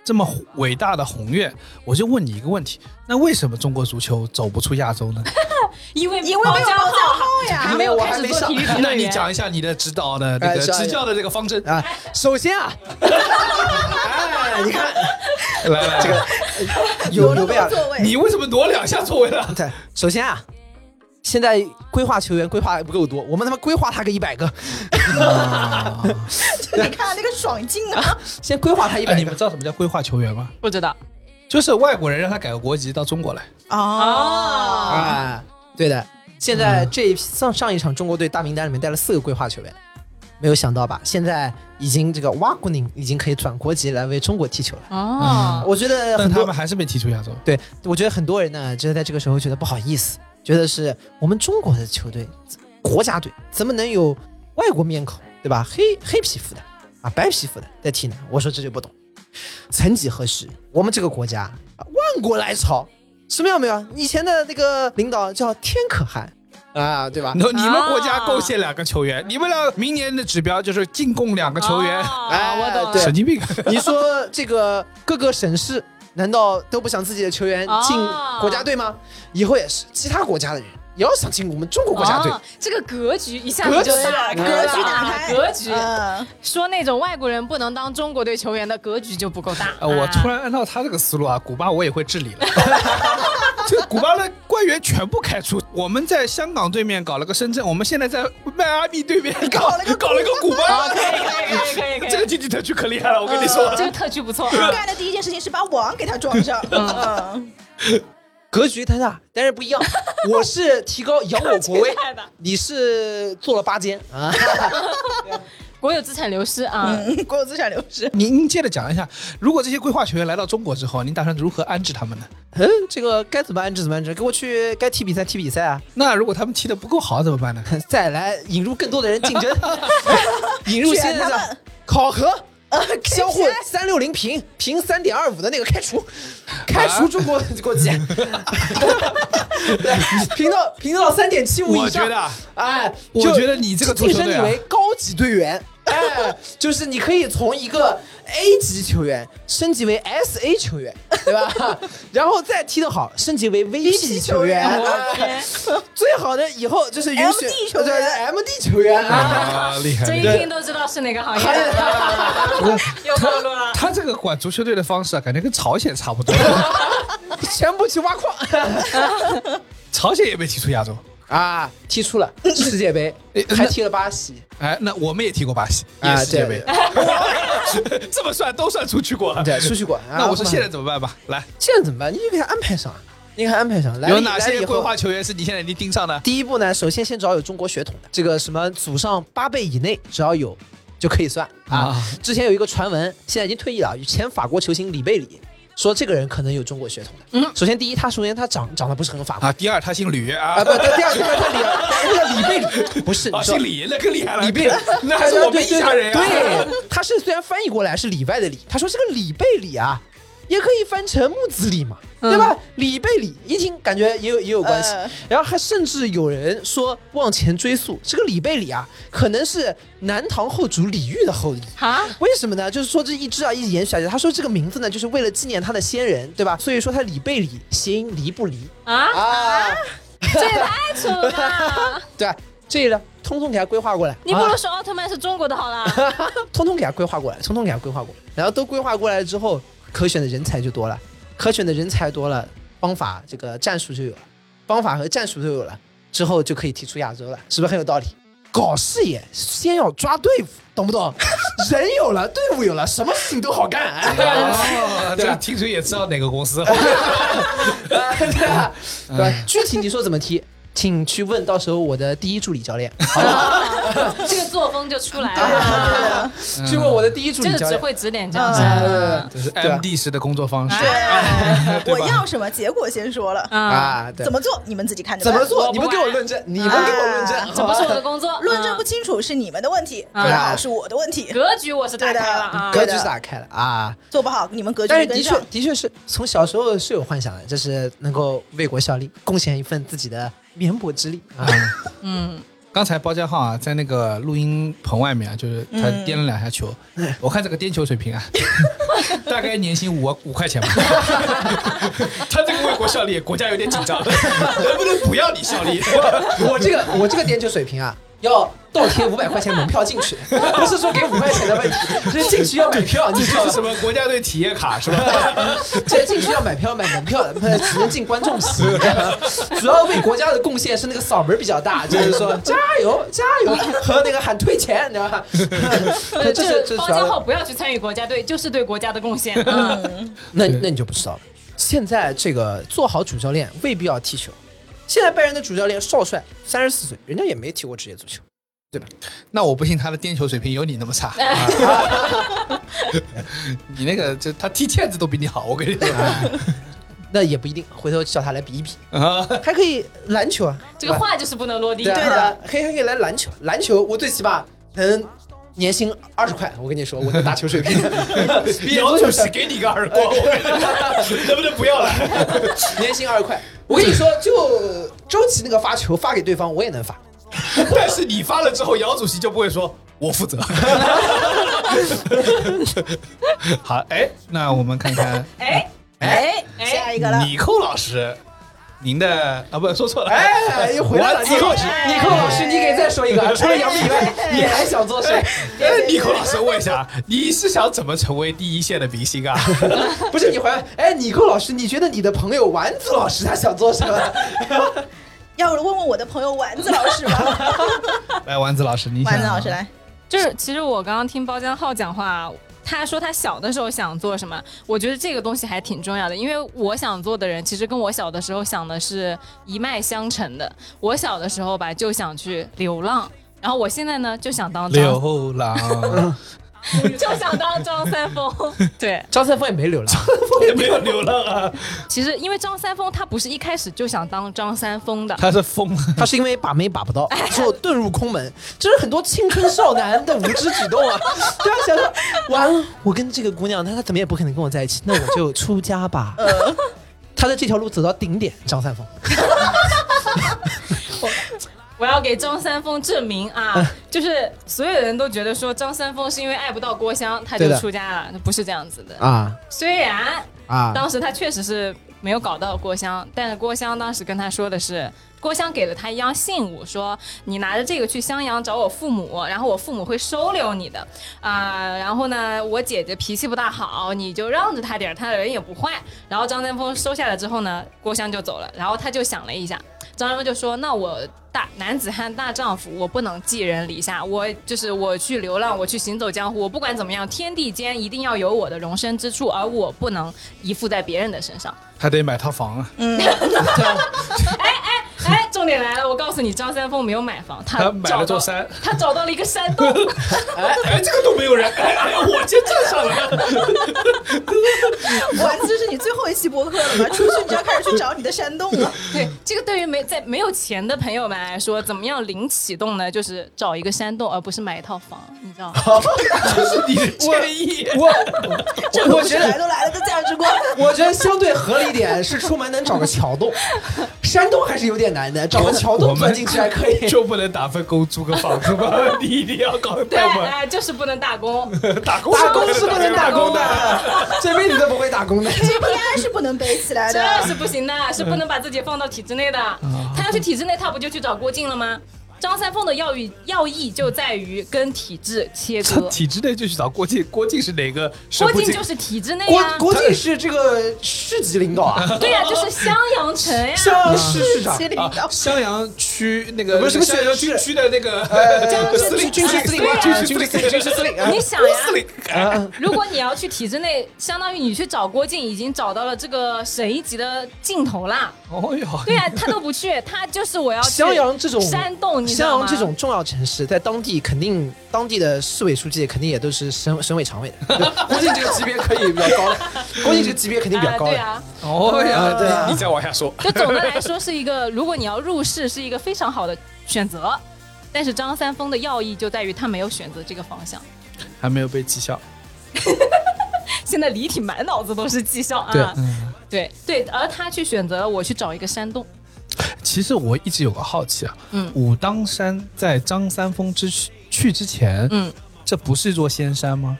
这么伟大的宏愿，我就问你一个问题，那为什么中国足球走不出亚洲呢？因为因为没有保障号呀。还没有我开始还没上做体育那你讲一下你的指导的这个执教的这个方针。啊，首先啊，哎，你看。来来，这个有有被啊，座位，你为什么挪两下座位了？对，首先啊。现在规划球员规划还不够多，我们他妈规划他个一百个，你看那个爽劲啊！先规划他一哎，百个你们。知道什么叫规划球员吗？不知道就是外国人让他改个国籍到中国来。哦，啊，对的。现在这一批上上一场中国队大名单里面带了四个规划球员，没有想到吧？现在已经这个瓦古宁已经可以转国籍来为中国踢球了。哦，我觉得但很多他们还是没踢出亚洲。对，我觉得很多人呢，就是在这个时候觉得不好意思，觉得是我们中国的球队国家队怎么能有外国面孔，对吧？黑黑皮肤的啊，白皮肤的在踢呢？我说这就不懂。曾几何时，我们这个国家啊万国来朝，什么样没有？以前的那个领导叫天可汗啊，对吧？你你们国家贡献两个球员，你们俩明年的指标就是进贡两个球员，啊哎我懂了对神经病。你说这个各个省市难道都不想自己的球员进哦国家队吗？以后也是，其他国家的人也要想进我们中国国家队。哦这个格局一下格局子就大了，格格局打开，格局。嗯，说那种外国人不能当中国队球员的格局就不够大。呃，我啊突然按照他这个思路啊，古巴我也会治理了。这个古巴的官员全部开除。我们在香港对面搞了个深圳，我们现在在迈阿密对面搞了个搞了个古啊巴。可以可以可以可以可以，这个经济特区可厉害了，我跟你说。这个特区不错。干的第一件事情是把网给他装上。嗯，格局太大，但是不一样。我是提高扬我国威，你是做了八间啊。国有资产流失啊，嗯，国有资产流失。您您接着讲一下，如果这些规划球员来到中国之后，您打算如何安置他们呢？嗯，这个该怎么安置怎么安置，给我去该踢比赛踢比赛啊。那如果他们踢的不够好怎么办呢？再来引入更多的人竞争，引入新的考核。呃，相互三六零平平三点二五的那个开除，开除中国国籍，对，平到平到三点七五以上，我觉得啊，哎，我就觉得你这个足晋升你为高级队员，哎，就是你可以从一个 A 级球员升级为 SA 球员，对吧？然后再踢得好，升级为 VP 球员，哎最好的以后就是允许 MD 球员对 MD 球员啊。啊，厉害这一！听都知道是哪个行业了。他这个管足球队的方式啊，感觉跟朝鲜差不多。全部去挖矿朝鲜也被踢出亚洲。啊！踢出了世界杯哎，还踢了巴西，哎，那我们也踢过巴西，也啊世界杯。这么算都算出去过。对，出去过。啊那我说现在怎么办吧？来，现在怎么办？你就给他安排上，你给他安排上。来有哪些规划球员是你现在已经盯上的？第一步呢，首先先找有中国血统的，这个什么祖上八辈以内，只要有就可以算啊。啊之前有一个传闻，现在已经退役了，前法国球星里贝里说这个人可能有中国血统的。嗯，首先第一，他首先他长长得不是很法国啊，第二他姓吕啊，啊不，，第二第二他李那个李贝里 不是，姓李，那更厉害了。李贝里，那还是我们一家人呀。对，他是虽然翻译过来是里外的里，他说这个里贝里啊，也可以翻成木子李嘛，对吧？李贝李，一听感觉也有也有关系。呃然后还甚至有人说往前追溯，这个李贝李啊，可能是南唐后主李煜的后裔。哈，为什么呢？就是说这一直啊一直延续下去。他说这个名字呢，就是为了纪念他的先人，对吧？所以说他李贝李，谐音离不离啊，啊，这也太扯了吧！对吧？这个呢，通通给他规划过来。啊你不如说奥特曼是中国的好了。通通给他规划过来，通通给他规划过来，然后都规划过来之后，可选的人才就多了，可选的人才多了，方法这个战术就有了，方法和战术都有了，之后就可以踢出亚洲了，是不是很有道理？搞事业先要抓队伍，懂不懂？人有了，队伍有了，什么事情都好干。哦，这个听水也知道哪个公司。对吧？对吧？具体你说怎么踢，请去问到时候我的第一助理教练，好吧？这个作风就出来 啊了，去问我的第一助理教练。这个只会指点江嗯山。这是对吧 MD 式的工作方式。对，我要什么结果先说了，啊，怎，么做你们自己看着办。怎么做？你们给我论证，你们给我论证啊，这不是我的工作，论证嗯不清楚是你们的问题，不好是我的问题。格局我是打开了啊。格局是打开了啊。做不好你们格局但是的确。的确是从小时候是有幻想的，就是能够为国效力，贡献一份自己的绵薄之力啊。嗯，刚才包家浩啊，在那个录音棚外面啊，就是他嗯颠了两下球，我看这个颠球水平啊，大概年薪五五块钱吧。他这个为国效力，国家有点紧张，能不能不要你效力？我这个我这个颠球水平啊，要倒贴五百块钱门票进去，不是说给五块钱的问题，是进去要买票，你知道吗这是什？么国家队体验卡是吧？这进去要买票买门票的，不是只能进观众席。主要为国家的贡献是那个嗓门比较大，就是说加油加油和那个喊退钱，你知道吧？这这是包家浩不要去参与国家队，就是对国家的贡献。嗯，那那你就不知道了。现在这个做好主教练未必要踢球。现在拜仁的主教练少帅三十四岁，人家也没踢过职业足球。对吧那我不信他的颠球水平有你那么差。你那个就他踢毽子都比你好，我跟你说。那也不一定，回头叫他来比一比，啊，还可以篮球啊。这个话就是不能落地。对对的啊，可以还可以来篮球，篮球我最起码能年薪二十块，我跟你说，我的打球水平，姚主席给你个耳光，能不能不要了？年薪二十块。我跟你说，就周琦那个发球发给对方，我也能发。但是你发了之后，姚主席就不会说我负责。好，哎，那我们看看哎哎，哎下一个了，尼寇老师，您的啊，不说错了，哎，又回来了，我尼寇，哎尼寇老师，你给再说一个，除了杨幂以外，你还想做谁？哎，尼寇老师问一下，你是想怎么成为第一线的明星啊？不是你回来，哎，尼寇老师，你觉得你的朋友丸子老师他想做什么？要问问我的朋友丸子老师吗。来，丸子老师，你想丸子老师来，就是其实我刚刚听包江浩讲话，他说他小的时候想做什么，我觉得这个东西还挺重要的，因为我想做的人其实跟我小的时候想的是一脉相承的。我小的时候吧就想去流浪，然后我现在呢就想当张，流浪，就想当张三丰。对，张三丰也没流浪，张三丰也没有流浪啊，其实因为张三丰他不是一开始就想当张三丰的，他是疯了。他是因为把妹把不到，之后遁入空门，这是很多青春少男的无知举动啊！对啊，想说完了，我跟这个姑娘，她她怎么也不可能跟我在一起，那我就出家吧。他的这条路走到顶点，张三丰。我要给张三丰证明啊，就是所有人都觉得说张三丰是因为爱不到郭襄，他就出家了，不是这样子的。啊虽然啊当时他确实是没有搞到郭襄，但是郭襄当时跟他说的是，郭襄给了他一样信物，说你拿着这个去襄阳找我父母，然后我父母会收留你的啊、然后呢，我姐姐脾气不大好，你就让着她点儿，她人也不坏。然后张三丰收下来之后呢，郭襄就走了，然后他就想了一下。张三丰就说：“那我大男子汉大丈夫，我不能寄人篱下，我就是我去流浪，我去行走江湖，我不管怎么样，天地间一定要有我的容身之处，而我不能依附在别人的身上。还得买套房啊！嗯，哎 哎，重点来了，我告诉你，张三丰没有买房，他他买了找到座山，他找到了一个山洞，哎，这个都没有人，哎哎，我先站上了。哇，这是你最后一期播客了吗？出去你就要开始去找你的山洞了。对，这个对于没在没有钱的朋友们来说，怎么样零启动呢？就是找一个山洞，而不是买一套房，你知道吗？这是你的建议。我这我觉得来都来了的价值观。我觉得相对合理一点是出门能找个桥洞，山洞还是有点难的，找个桥我们洞钻进去还可以。就不能打份工租个房子吗？你一定要搞对，哎，就是不能打工。打工，打工是不能打工的。的，这辈子都不会打工的。GPI 是不能背起来的。这是不行的，是不能把自己放到体制内的。他要去体制内，他不就去找郭靖了吗？张三丰的要义要义就在于跟体制切割。体制内就去找郭靖，郭靖是哪个郭？靖就是体制内郭，郭靖是这个市级领导啊，对呀，就是襄阳城呀。像市市长襄阳区那个不是什么襄阳区军区的那个司令军事司令官，军事司令，军事司令。啊你想呀，司令。啊如果你要去体制内，相当于你去找郭靖，已经找到了这个省一级的尽头啦。哦哟，对呀、他都不去，他就是我要去襄阳这种山洞，你知道吗？襄阳这种重要城市，在当地肯定当地的市委书记肯定也都是省省委常委的。估计这个级别可以比较高了，估计这个级别肯定比较啊，高的。对啊，哦呀，对啊你再往下说，就总的来说是一个，如果你要入市，是一个非常好的选择。但是张三丰的要义就在于他没有选择这个方向。还没有被绩效。现在李挺满脑子都是绩效啊，对对对，而他去选择了我去找一个山洞，其实我一直有个好奇啊，嗯武当山在张三丰之去之前，嗯，这不是一座仙山吗？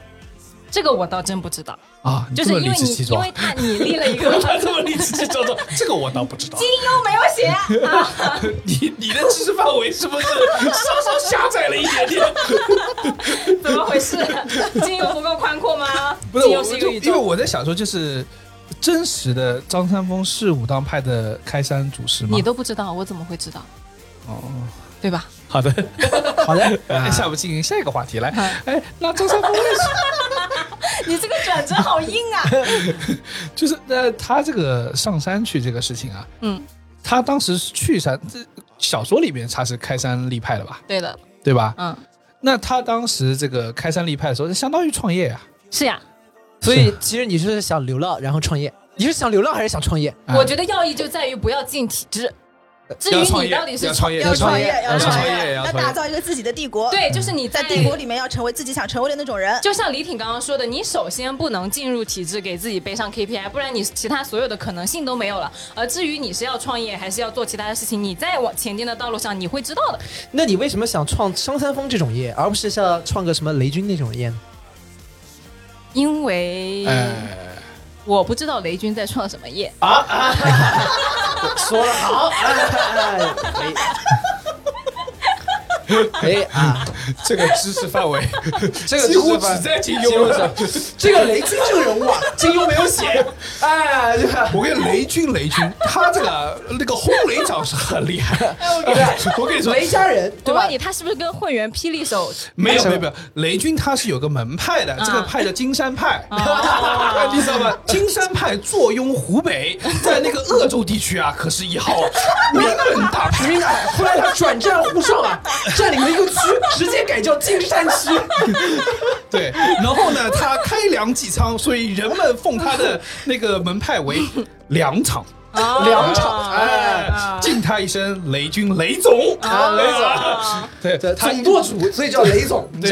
这个我倒真不知道，啊，你就是这么理因为你因直气壮为，他你立了一个 他这么理直气壮的，这个我倒不知道。金庸没有写啊，你你的知识范围是不是 稍稍狭窄了一点点？怎么回事？金庸不够宽阔吗？不是，我金庸是一个因为。我在想说，就是真实的张三丰是武当派的开山祖师吗？你都不知道，我怎么会知道？哦，对吧？好的，好的，哎下面进行下一个话题来。啊哎，那张三丰为什么 你这个转折好硬啊！就是呃，他这个上山去这个事情啊，嗯，他当时是去山，这小说里面他是开山立派的吧，对的，对吧？嗯，那他当时这个开山立派的时候，相当于创业啊。是呀。所以其实你是想流浪然后创业，你是想流浪还是想创业？哎我觉得要义就在于不要进体制。至于要创业你到底是要创业要创业，要要创业业，要要创业打造一个自己的帝国。，对，就是你在在帝国里面要成为自己想成为的那种人。就像李挺刚刚说的，你首先不能进入体制，给自己背上 KPI，不然你其他所有的可能性都没有了。而至于你是要创业还是要做其他的事情，你在往前进的道路上，你会知道的。那你为什么想创张三丰这种业，而不是像创个什么雷军那种业呢？因为哎，我不知道雷军在创什么业。啊啊，说的好，哎，可以，可以 啊，这个知识范围 这个几乎只在金庸了。是这个雷军这个人物啊，金庸没有写，哎？我跟你雷军，雷军，他这个那个轰雷掌是很厉害。我跟你说，雷家人对吧我问？你，他是不是跟混元霹雳手？没有没有没有，雷军他是有个门派的，这个派叫金山派，你知道吧？金山派坐拥湖北，在那个鄂州地区啊，可是一号名门大派。后来他转战沪上啊，占领了一个区，直接改叫金山区。对，然后呢，他开粮济仓，所以人们奉他的那个门派为粮场。粮场，哎，哎，敬他一声雷军雷总啊雷总啊对 对，他总舵主，所以叫雷总，对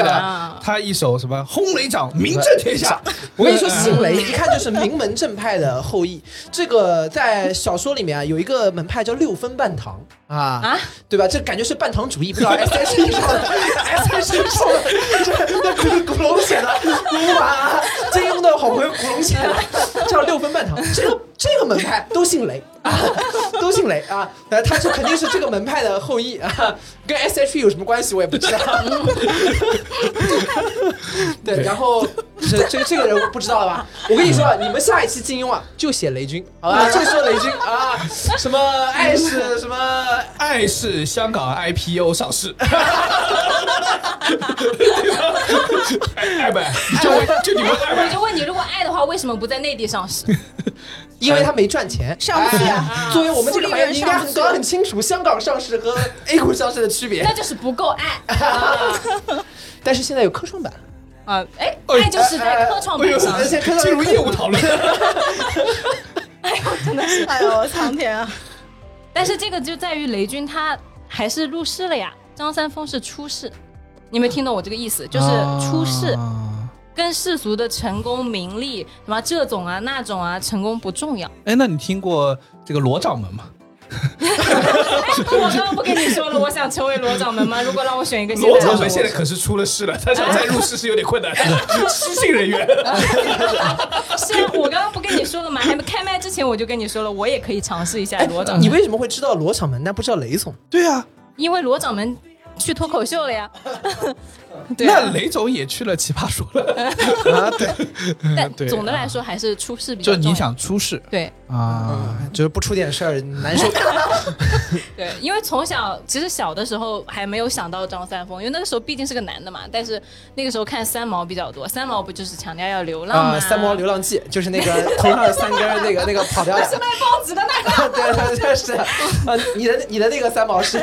他一手什么轰雷掌，名震天下。我跟你说，姓雷一看就是名门正派的后裔。这个在小说里面啊，有一个门派叫六分半堂啊，啊对吧？这感觉是半糖主义，不知道 S H E 上的 S H E 上的，这那是古龙写的，古版啊，金庸的好朋友古龙写的，叫六分半糖。这个这个门派都姓雷啊，都姓雷啊，呃，他是肯定是这个门派的后裔啊，跟 S H E 有什么关系我也不知道。对，然后这这这个人我不知道了吧？我跟你说啊，你们下一期金庸啊，就写雷军，好吧？就说雷军啊，什么爱是什么爱是香港 IPO 上市，爱不爱呗，就就你们爱呗，我就问你，如果爱的话，为什么不在内地上市？因为他没赚钱。上不去啊哎作为我们这个行业，你应该搞得很清楚香港上市和 A 股上市的区别那。就是不够爱 啊！但是现在有科创板，啊哎，爱就是在科创板上而，且科创进入业务讨论。哎呦，苍天啊！但是这个就在于雷军他还是入市了呀，张三丰是出世。你没听懂我这个意思？就是出世啊跟世俗的成功、名利什么这种啊、那种啊，成功不重要。哎，那你听过这个罗掌门吗？我刚刚不跟你说了，我想成为罗掌门吗？如果让我选一个现罗掌门现在可是出了事了，他想再入市是有点困难的，失信人员。是啊，我刚刚不跟你说了吗？还没开麦之前我就跟你说了，我也可以尝试一下罗掌门。你为什么会知道罗掌门，但不知道雷总？对啊，因为罗掌门去脱口秀了呀。对啊那雷总也去了奇葩说了，啊，对，但 对总的来说还是出事比较就你。想出事对啊？就是不出点事儿难受。对，因为从小其实小的时候还没有想到张三丰，因为那个时候毕竟是个男的嘛。但是那个时候看三毛比较多，三毛不就是强调要流浪吗？啊，三毛流浪记就是那个头上的三根那个那个跑掉的，是卖报纸的那个，对对对是啊，你的你的那个三毛是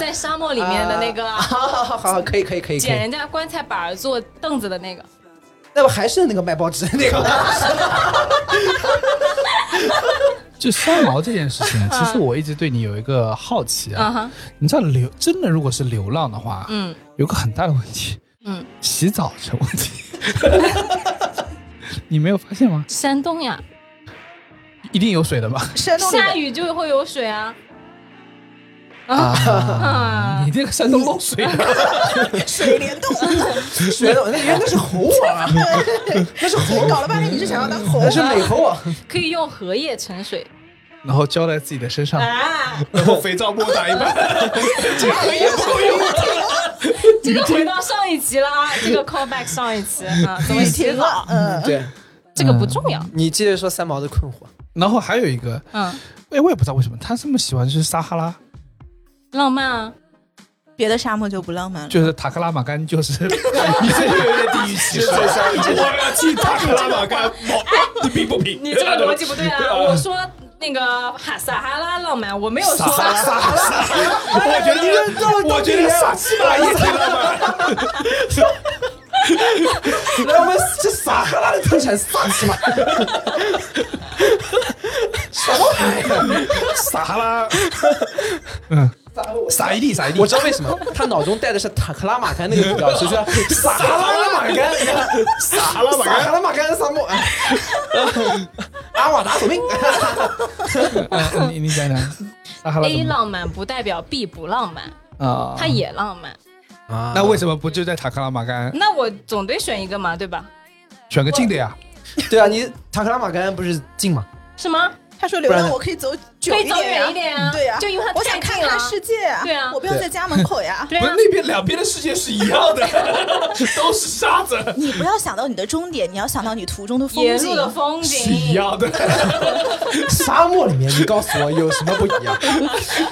在沙漠里面的那个啊好好好好，可以可以可以可以捡人，家棺材板儿做凳子的那个。那不还是那个卖报纸的那个吗？就三毛这件事情，其实我一直对你有一个好奇啊。你知道流真的如果是流浪的话，嗯有个很大的问题，嗯，洗澡成问题。你没有发现吗？山东呀，一定有水的吧？山东下雨就会有水啊。啊，啊你，这个山东漏水了，水帘洞，水帘洞那原来那是猴王啊，那是猴搞了半天你是想要当猴那是美猴王。可以用荷叶盛水然后浇在自己的身上，啊。然后肥皂沫打一半，这个也不够用。这个回到上一集了啊，这个 call back 上一集啊，怎么洗停了澡？，嗯，对这个不重要。你接着说三毛的困惑。然后还有一个，嗯，哎，我也不知道为什么他这么喜欢吃撒哈拉，浪漫啊，别的沙漠就不浪漫了。就是塔克拉玛干，就是 你这就有点地域歧视。我要去塔克拉玛干，你评不评？你这个逻辑不对啊！我说那个哈撒哈拉浪漫，我没有说撒哈拉，我觉得，我觉得撒奇马也挺浪漫。来，我们这撒哈拉的特产撒奇马，什么玩意儿？撒哈拉，嗯，撒一地，撒一地。我知道为什么，他脑中带的是塔克拉玛干那个图标，所以说撒哈拉玛干，撒哈拉玛干，撒拉玛干沙漠，阿瓦达索命。嗯 你你讲讲，撒哈拉 A 浪漫不代表 B 不浪漫，啊？它也浪漫。啊那为什么不就在塔克拉玛干那我总得选一个嘛，对吧？选个近的呀？对啊，你塔克拉玛干不是近吗？是吗？他说流浪我可以走久可以走一点呀远一点啊，对呀，就因为它我想看看世界啊，对啊我不要在家门口呀。对啊不是，那边两边的世界是一样的，都是沙子，你不要想到你的终点，你要想到你途中的风景沿路。的风是一景。样的。沙漠里面，你告诉我有什么不一样？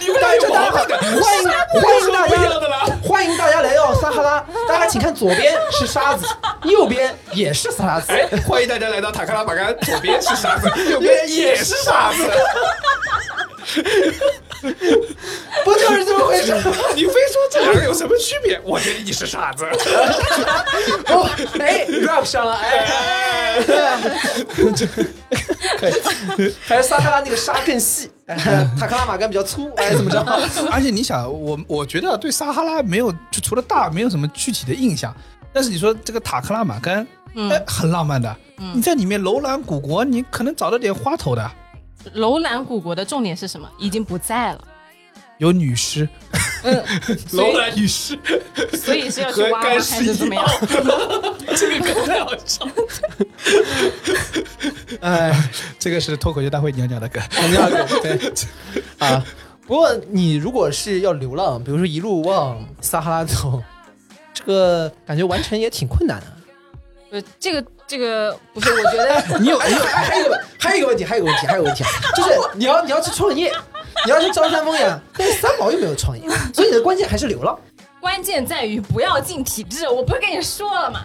你们俩有毛病的，欢迎欢迎大家，啦。欢迎大家来到撒哈拉。大家请看，左边是沙子，右边也是沙子。哎，欢迎大家来到塔克拉玛干，左边是沙子，右边也是沙子。不就是这么回事？你非说这两个有什么区别？我觉得你是傻子。哦，哎，rap 上了，哎，还是撒哈拉那个沙更细，哎塔克拉玛干比较粗，哎，怎么着？而且你想，我我觉得对撒哈拉没有，就除了大，没有什么具体的印象。但是你说这个塔克拉玛干，哎，很浪漫的。你在里面楼兰古国，你可能找到点花头的，楼兰古国的重点是什么？已经不在了，有女尸，嗯，楼兰女尸，所以是要去挖吗？还是怎么样？这个梗太好笑。哎，这个是脱口秀大会你要讲的梗。你要对啊。不过你如果是要流浪，比如说一路往撒哈拉走，这个感觉完成也挺困难的。呃，这个这个不是，我觉得 你有还有还有一个还有一个问题，还有一个问题，还有一个问题，就是你要你要去创业，你要去张三丰呀，但是三毛又没有创业，所以你的关键还是流浪。关键在于不要进体制。我不是跟你说了吗？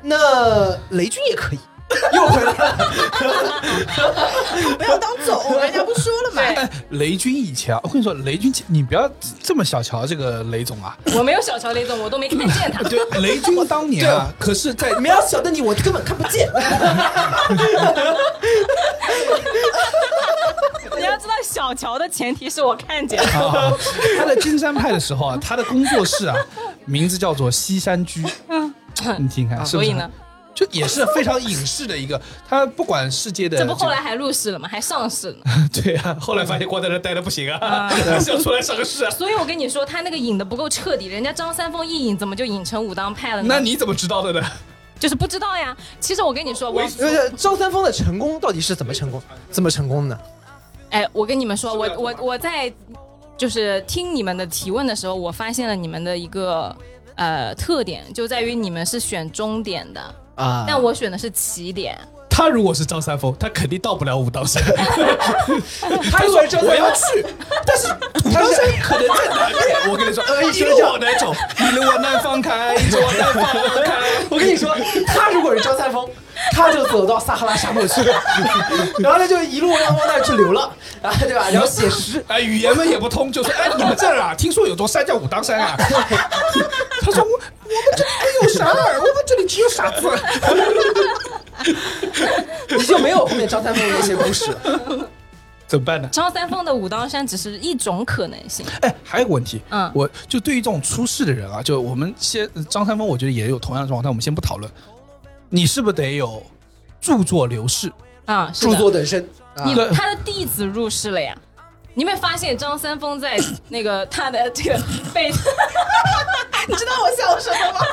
那雷军也可以，又回来了。不要当总，人家不说了嘛。哎，雷军以前啊，我跟你说，雷军，你不要这么小瞧这个雷总啊。我没有小瞧雷总，我都没看见他。对，雷军当年啊，可是在没有小的你，我根本看不见。你要知道，小乔的前提是我看见。啊，他在金山派的时候啊，他的工作室啊，名字叫做西山居。你听看，是不是所以呢？就也是非常影视的一个，他不管世界的这这，不后来还入市了吗？还上市了。对啊，后来发现光在那待的不行啊，还是要出来上个市啊。所以我跟你说，他那个引的不够彻底，人家张三丰一引，怎么就引成武当派了呢？那你怎么知道的呢？就是不知道呀。其实我跟你说，我呃，张三丰的成功到底是怎么成功？怎么成功的呢？哎，我跟你们说，我我我在就是听你们的提问的时候，我发现了你们的一个呃特点，就在于你们是选终点的，啊但我选的是起点。他如果是张三丰，他肯定到不了武当山。他说张我要去，但是武当山可能在南面。我跟你说，一路往南走，一路往南方开，一路往南方开。我跟你说，他如果是张三丰，他就走到撒哈拉沙漠去了，然后他就一路往往那儿去流浪，啊，对吧？然后写诗，哎，语言们也不通，就说哎，你们这儿啊，听说有座山叫武当山啊。他说我我们这里没有山儿，我们这里只有傻子。你就没有后面张三丰的那些故事了。怎么办呢？张三丰的武当山只是一种可能性。哎，还有个问题，嗯我就对于这种出事的人啊，就我们先张三丰，我觉得也有同样的状况，但我们先不讨论。你是不是得有著作流世？啊，是的著作等身，啊你对他的弟子入世了呀。你有没有发现张三丰在那个他的这个被 你知道我笑什么吗？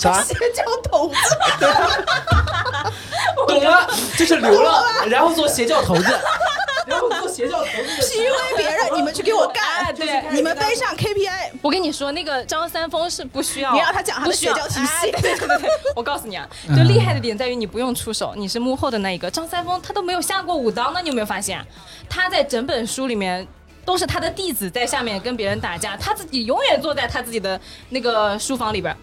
啥？邪教头子，懂了，就是流浪，然后做邪教头子，然后做邪教头子。PUA 别人，你们去给我哎干，对你们背上 KPI。我跟你说，那个张三丰是不需要，你让他讲他的不需要邪教体系哎对对对对，我告诉你啊，就厉害的点在于你不用出手，你是幕后的那一个。张三丰他都没有下过武当呢，你有没有发现？啊他在整本书里面。都是他的弟子在下面跟别人打架，他自己永远坐在他自己的那个书房里边儿。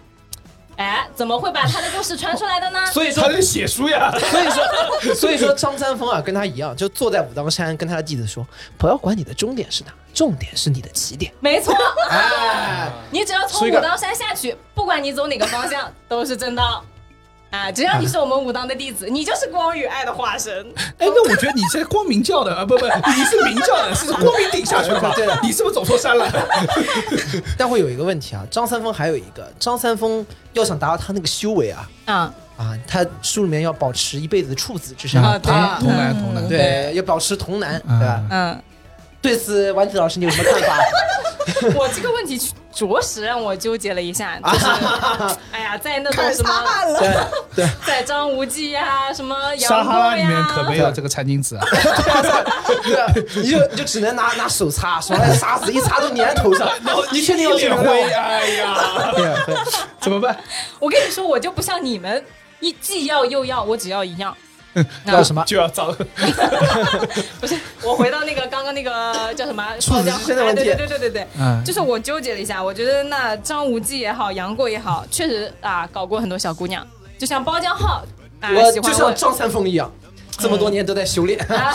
哎，怎么会把他的故事传出来的呢？所以说他，在写书呀。所以说，所以说张三丰啊，跟他一样，就坐在武当山，跟他的弟子说：“不要管你的终点是哪，重点是你的起点。没错，”哎，你只要从武当山下去，不管你走哪个方向，都是正道。啊，只要你是我们武当的弟子，你就是光与爱的化身。哎，那我觉得你是光明教的啊，不不，你是明教的，是光明顶下去的？你是不是走错山了？但会有一个问题啊，张三丰还有一个，张三丰要想达到他那个修为啊啊，啊，他书里面要保持一辈子的处子之身，啊对童童男童男，对，要保持童男，对吧？嗯，对此，丸子老师你有什么看法？我这个问题着实让我纠结了一下，就是，哎呀，在那种开什么。对对，在张无忌呀，什么撒杨过哈拉里面呀，可没有这个餐巾纸啊。对啊，你就你就只能拿拿手擦，手来杀死，一擦都粘头上。你确定要这脸灰？哎呀，怎么办？我跟你说，我就不像你们，一既要又要，我只要一样。要什么？就要找。不是，我回到那个刚刚那个叫什么 处子之的问题哎对对对对对对，嗯就是我纠结了一下，我觉得那张无忌也好，杨过也好，确实啊搞过很多小姑娘，就像包浆浩啊我就喜欢我像张三丰一样，这么多年都在修炼。啊。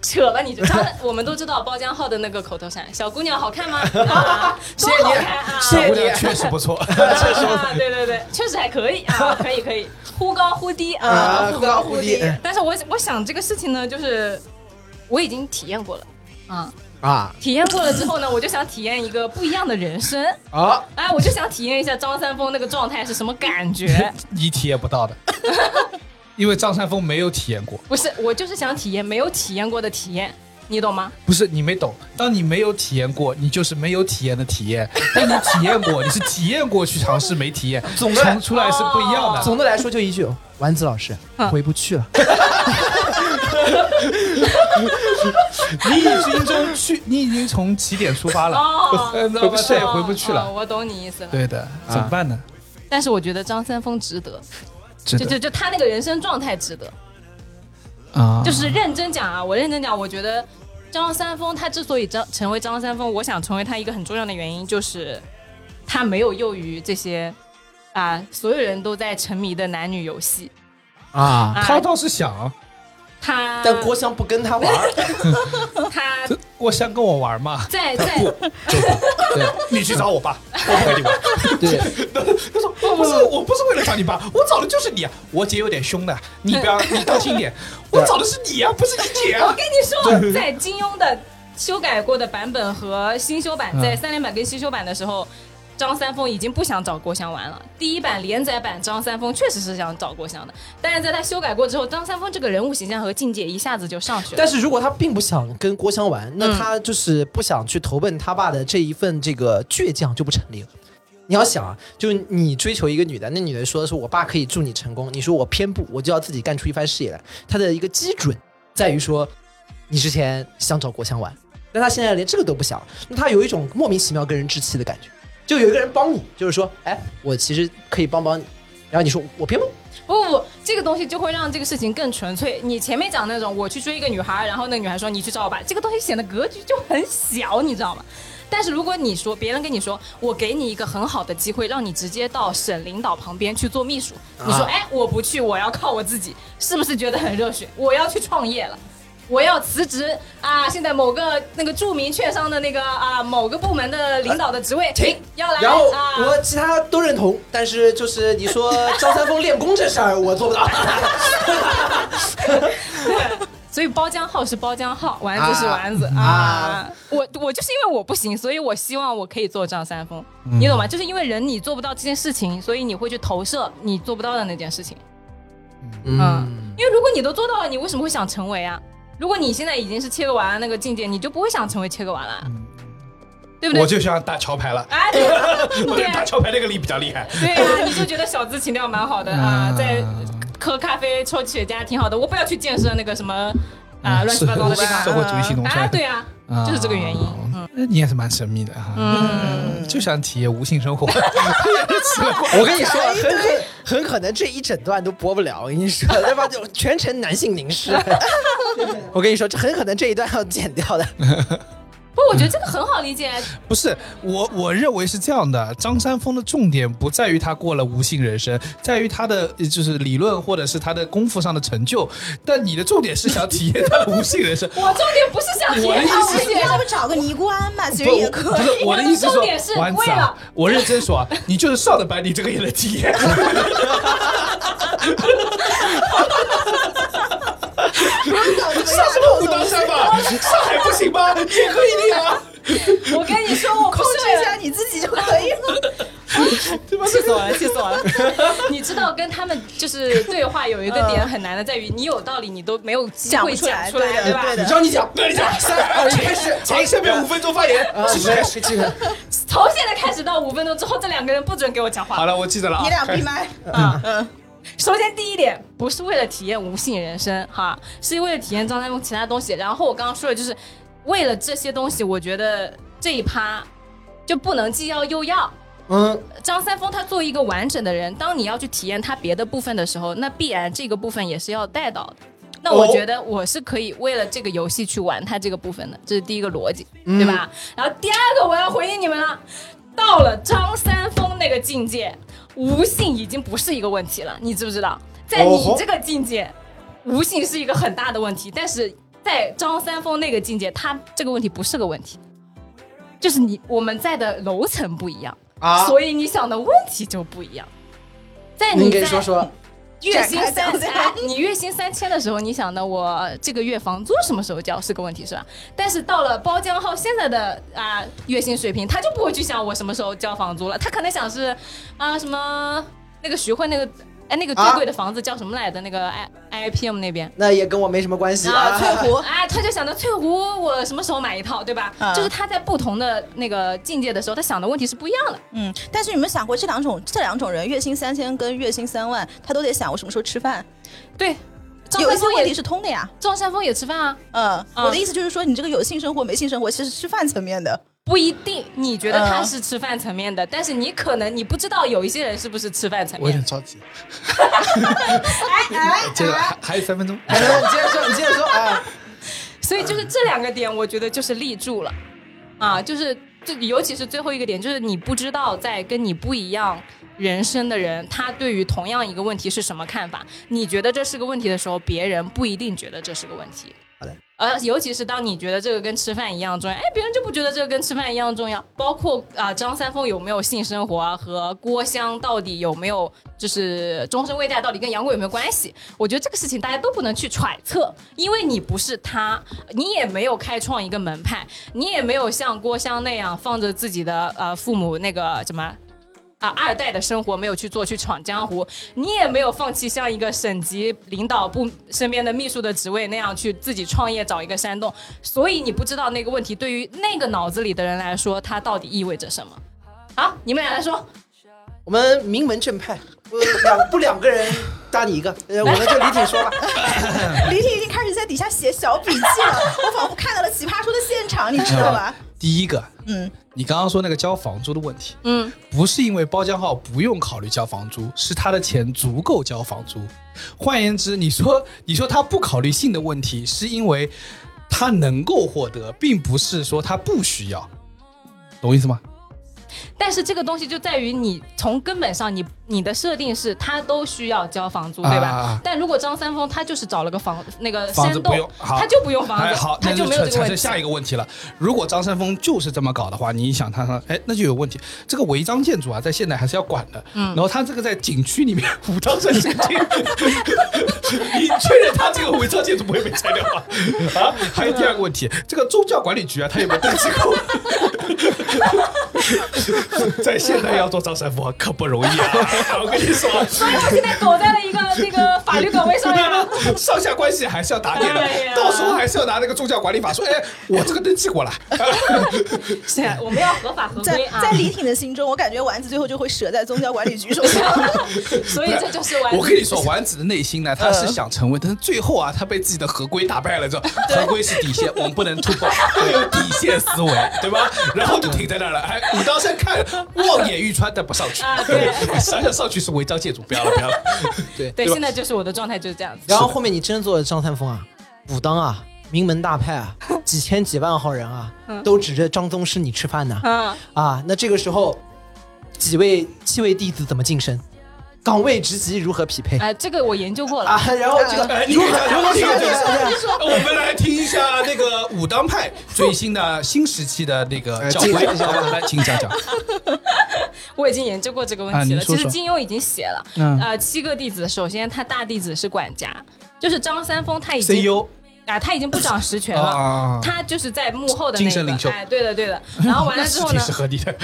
扯了你就，张我们都知道包浆浩的那个口头禅，小姑娘好看吗？啊，谢谢你多好看啊！谢谢你姑娘确实不错。啊，对对对，确实还可以 啊，可以可以，忽高忽低啊啊，忽高忽低但是我我想这个事情呢，就是我已经体验过了，啊，啊体验过了之后呢，我就想体验一个不一样的人生，啊！哎，我就想体验一下张三丰那个状态是什么感觉。你体验不到的，因为张三丰没有体验过。不是，我就是想体验没有体验过的体验，你懂吗？不是你没懂，当你没有体验过，你就是没有体验的体验；当 你体验过，你是体验过去尝试没体验，总的尝出来是不一样的。总的来说就一句，丸子老师嗯回不去了。你已经从去，你已经从起点出发了，哦呃那么再也回不去了。哦我懂你意思了。对的，怎么办呢？但是我觉得张三丰值得，值得就就就他那个人生状态值得。啊，就是认真讲啊，我认真讲，我觉得张三丰他之所以张成为张三丰，我想成为他一个很重要的原因就是他没有囿于这些啊所有人都在沉迷的男女游戏，啊，啊他倒是想，他但郭襄不跟他玩儿，他郭襄跟我玩嘛，在在 对你去找我爸，我不跟你玩。对，他说我不是，我不是为了找你爸，我找的就是你啊。我姐有点凶的，你不要，你当心点。我找的是你啊，不是你姐啊。我跟你说，在金庸的修改过的版本和新修版，嗯在三连版跟新修版的时候，张三丰已经不想找郭襄玩了。第一版连载版张三丰确实是想找郭襄的，但是在他修改过之后，张三丰这个人物形象和境界一下子就上去了。但是如果他并不想跟郭襄玩，那嗯他就是不想去投奔他爸的这一份这个倔强就不成立了。你要想啊，就你追求一个女的，那女的说的是我爸可以助你成功，你说我偏不，我就要自己干出一番事业来。他的一个基准在于说，你之前想找郭襄玩，但他现在连这个都不想，那他有一种莫名其妙跟人置气的感觉，就有一个人帮你，就是说，哎，我其实可以帮帮你，然后你说我偏不，不不不，这个东西就会让这个事情更纯粹。你前面讲那种我去追一个女孩，然后那个女孩说你去找我吧，这个东西显得格局就很小，你知道吗？但是如果你说别人跟你说我给你一个很好的机会，让你直接到省领导旁边去做秘书，你说啊哎我不去，我要靠我自己，是不是觉得很热血？我要去创业了。我要辞职啊！现在某个那个著名券商的那个啊某个部门的领导的职位，停要来然后啊！我其他都认同，但是就是你说张三丰练功这事儿，我做不到。所以包浆号是包浆号，丸子是丸子啊啊！我我就是因为我不行，所以我希望我可以做张三丰，你懂吗？就是因为人你做不到这件事情，所以你会去投射你做不到的那件事情。嗯，因为如果你都做到了，你为什么会想成为啊？如果你现在已经是切个娃那个境界，你就不会想成为切个娃了，对不对？我就想打桥牌了，哎，对。啊 我觉得打桥牌那个力比较厉害。对啊，你就觉得小资情调蛮好的 啊，在喝咖啡抽雪茄挺好的，我不要去建设那个什么啊乱七八糟的地方。社会主义新农村。啊，对啊，就是这个原因。嗯。嗯，你也是蛮神秘的哈，嗯，就想体验无性生活。我跟你说，很可能这一整段都播不了。我跟你说，对吧？就全程男性凝视。我跟你说，这很可能这一段要剪掉的。不，我觉得这个很好理解。不是我，我认为是这样的。张三丰的重点不在于他过了无性人生，在于他的呃就是理论或者是他的功夫上的成就。但你的重点是想体验他的无性人生。我重点不是想体我的验意思是无性要不找个尼姑庵吧，其不实也可以。不是我的重点是说，丸子啊为了，我认真说啊，你就是上了班，你这个也能体验。上什么武当山吧？上海不行吗？也可以的呀，我跟你说，我控制一下你自己就可以了。气死我了，气死我了！你知道跟他们就是对话有一个点很难的，在于你有道理你都没有机会讲出来对，吧？对的对的让你讲，那你讲，三二一开始，从，下面五分钟发言。啊，没事，这个从现在开始到五分钟之后，这两个人不准给我讲话。好了，我记得了。你俩闭麦。啊，嗯。首先，第一点不是为了体验无性人生哈，是为了体验张三丰其他东西。然后我刚刚说的就是为了这些东西，我觉得这一趴就不能既要又要。嗯，张三丰他作为一个完整的人，当你要去体验他别的部分的时候，那必然这个部分也是要带到的。那我哦觉得我是可以为了这个游戏去玩他这个部分的，这是第一个逻辑，嗯对吧？然后第二个我要回应你们了，到了张三丰那个境界，无性已经不是一个问题了，你知不知道？在你这个境界，无性是一个很大的问题，但是在张三丰那个境界，他这个问题不是个问题，就是你我们在的楼层不一样。啊，所以你想的问题就不一样。在你在说说，月薪三千，哎 你月薪三千的时候，你想的我这个月房租什么时候交？是个问题是吧？但是到了包江浩现在的啊、月薪水平，他就不会去想我什么时候交房租了，他可能想是啊什么那个徐汇那个哎那个最啊贵的房子叫什么来的？那个 I I P M 那边。那也跟我没什么关系啊，翠湖，啊。哎，他就想着翠湖，我什么时候买一套，对吧？啊就是他在不同的那个境界的时候，他想的问题是不一样的。嗯，但是你们想过这两种这两种人，月薪三千跟月薪三万，他都得想我什么时候吃饭，对，张有一三丰也些问题是通的呀。张三丰也吃饭啊，嗯，嗯我的意思就是说，你这个有性生活没性生活，其实是吃饭层面的。不一定你觉得他嗯是吃饭层面的，但是你可能你不知道有一些人是不是吃饭层面我有点。着急。哎接着 还还有三分钟。哎，你接着说，你接着说啊。所以就是这两个点，我觉得就是立住了，啊，就是就尤其是最后一个点，就是你不知道在跟你不一样人生的人，他对于同样一个问题是什么看法？你觉得这是个问题的时候，别人不一定觉得这是个问题。呃，尤其是当你觉得这个跟吃饭一样重要，哎，别人就不觉得这个跟吃饭一样重要。包括啊、张三丰有没有性生活啊，和郭襄到底有没有就是终身未嫁，到底跟杨过有没有关系？我觉得这个事情大家都不能去揣测，因为你不是他，你也没有开创一个门派，你也没有像郭襄那样放着自己的呃父母那个什么。啊，二代的生活没有去做，去闯江湖，你也没有放弃像一个省级领导部身边的秘书的职位那样去自己创业找一个山洞，所以你不知道那个问题对于那个脑子里的人来说，它到底意味着什么。好，你们俩来说，我们名门正派，不两不两个人搭你一个，呃，我们就李挺说吧。李挺已经开始在底下写小笔记了，我仿佛看到了奇葩说的现场，你知道吧？第一个，嗯，你刚刚说那个交房租的问题，嗯，不是因为包浆号不用考虑交房租，是他的钱足够交房租。换言之，你说你说他不考虑性的问题，是因为他能够获得，并不是说他不需要，懂我意思吗？但是这个东西就在于你从根本上你你的设定是他都需要交房租，对吧？啊但如果张三丰他就是找了个房那个房子山洞不用，他就不用房子，哎好，那他就没有这个下一个问题了。如果张三丰就是这么搞的话，你想他他，哎，那就有问题。这个违章建筑啊，在现在还是要管的。嗯，然后他这个在景区里面武当山神经，你确认他这个违章建筑不会被拆掉吗？啊，还有第二个问题，这个宗教管理局啊，他有没有登记过？在现在要做张三丰可不容易啊！我跟你说，所以我现在躲在了一个那个法律岗位上面。上下关系还是要打点的到时候还是要拿那个宗教管理法说，哎，我这个登记过了。是啊，我们要合法合在规啊在。李挺的心中，我感觉丸子最后就会折在宗教管理局手上。所以这就是完。我跟你说，丸子的内心呢，他是想成为，但是最后啊，他被自己的合规打败了，之后合规是底线，我们不能突破，要有底线思维，对吧？然后就停在那儿了。哎，武当山看望眼欲穿，但不上去。啊对想想上去是违章建筑，不要了，不要了。对，对，现在就是我的状态就是这样子。然后后面你真做了张三丰啊，武当啊，名门大派啊，几千几万号人啊，都指着张宗师你吃饭呢。嗯，啊，那这个时候几位七位弟子怎么晋升？岗位职级如何匹配？哎，这个我研究过了。啊，然后这个哎，如何如何这个说这这个？个我们来听一下那个武当派最新的新时期的那个呃教规，这个好吧？来，请讲讲。我已经研究过这个问题了。其实金庸已经写了，嗯呃，七个弟子，首先他大弟子是管家，就是张三丰，他已经 CEO 啊，他已经不掌实权啊了。他就是在幕后的那个，精神领袖哎，对的对的。然后完了之后呢 那是的。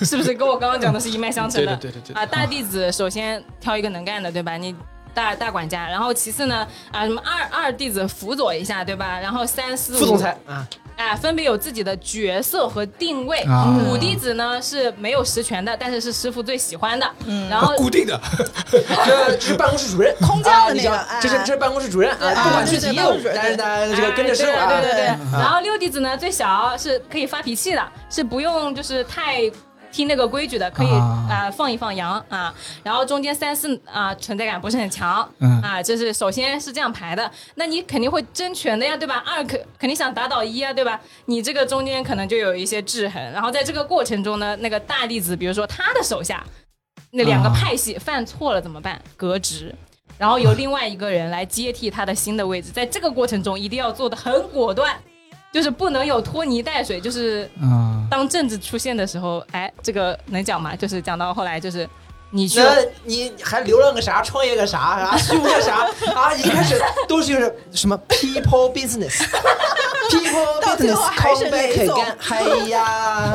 是不是跟我刚刚讲的是一脉相承的？对对对的对的啊，大弟子首先挑一个能干的，对吧？你大大管家，然后其次呢，啊，什么二二弟子辅佐一下，对吧？然后三四五副总裁啊，哎，分别有自己的角色和定位。啊五弟子呢是没有实权的，但是是师傅最喜欢的。嗯，然后固定的，这这是办公室主任，空降的那个这是这是办公室主任啊，不管具体业务但是呢，这个跟着师傅啊，哎对对对然后六弟子呢最小是可以发脾气的，是不用就是太。听那个规矩的，可以啊、啊放一放羊啊，然后中间三四啊、存在感不是很强，嗯啊，这是首先是这样排的，那你肯定会争权的呀，对吧？二肯肯定想打倒一啊，对吧？你这个中间可能就有一些制衡，然后在这个过程中呢，那个大弟子，比如说他的手下那两个啊派系犯错了怎么办？革职。然后由另外一个人来接替他的新的位置，在这个过程中一定要做的很果断，就是不能有拖泥带水。就是啊，当政治出现的时候，哎，这个能讲吗？就是讲到后来，就是你去那你还流浪个啥，创业个啥啊，修个啥啊？一开始都是就是什么 people business，people business 还是 come 雷 back 总 again，哎呀，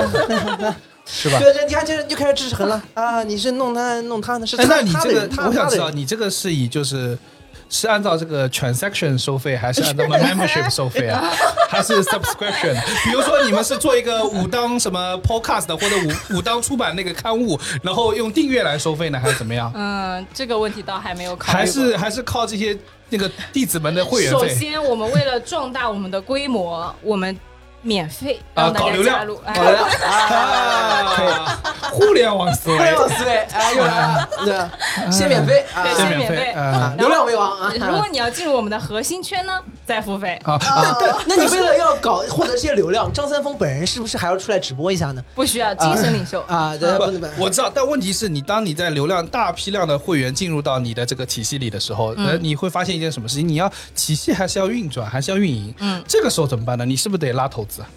是吧？对，这你看这就开始制衡了啊！你是弄他弄他的，是那你这个他的我想知道，你这个是以就是是按照这个 transaction 收费，还是 按照 membership 收费啊？还是 subscription？比如说你们是做一个武当什么 podcast 或者武武当出版那个刊物，然后用订阅来收费呢，还是怎么样？嗯，这个问题倒还没有考虑。还是还是靠这些那个弟子们的会员费？首先，我们为了壮大我们的规模，我们免费啊让大家搞流量加入。哎好的 啊，互联网思维互，联网思维，哎，又来了，对，先免费啊，对，先免费先免费。啊流量为王啊！如果你要进入我们的核心圈呢，再付费，啊，对那你为了要搞获得这些流量，张三丰本人是不是还要出来直播一下呢？不需要精神领袖。啊，对，不不我知道，但问题是你当你在流量大批量的会员进入到你的这个体系里的时候，呃，你会发现一件什么事情？你要体系还是要运转，还是要运营？嗯，这个时候怎么办呢？你是不是得拉投资啊？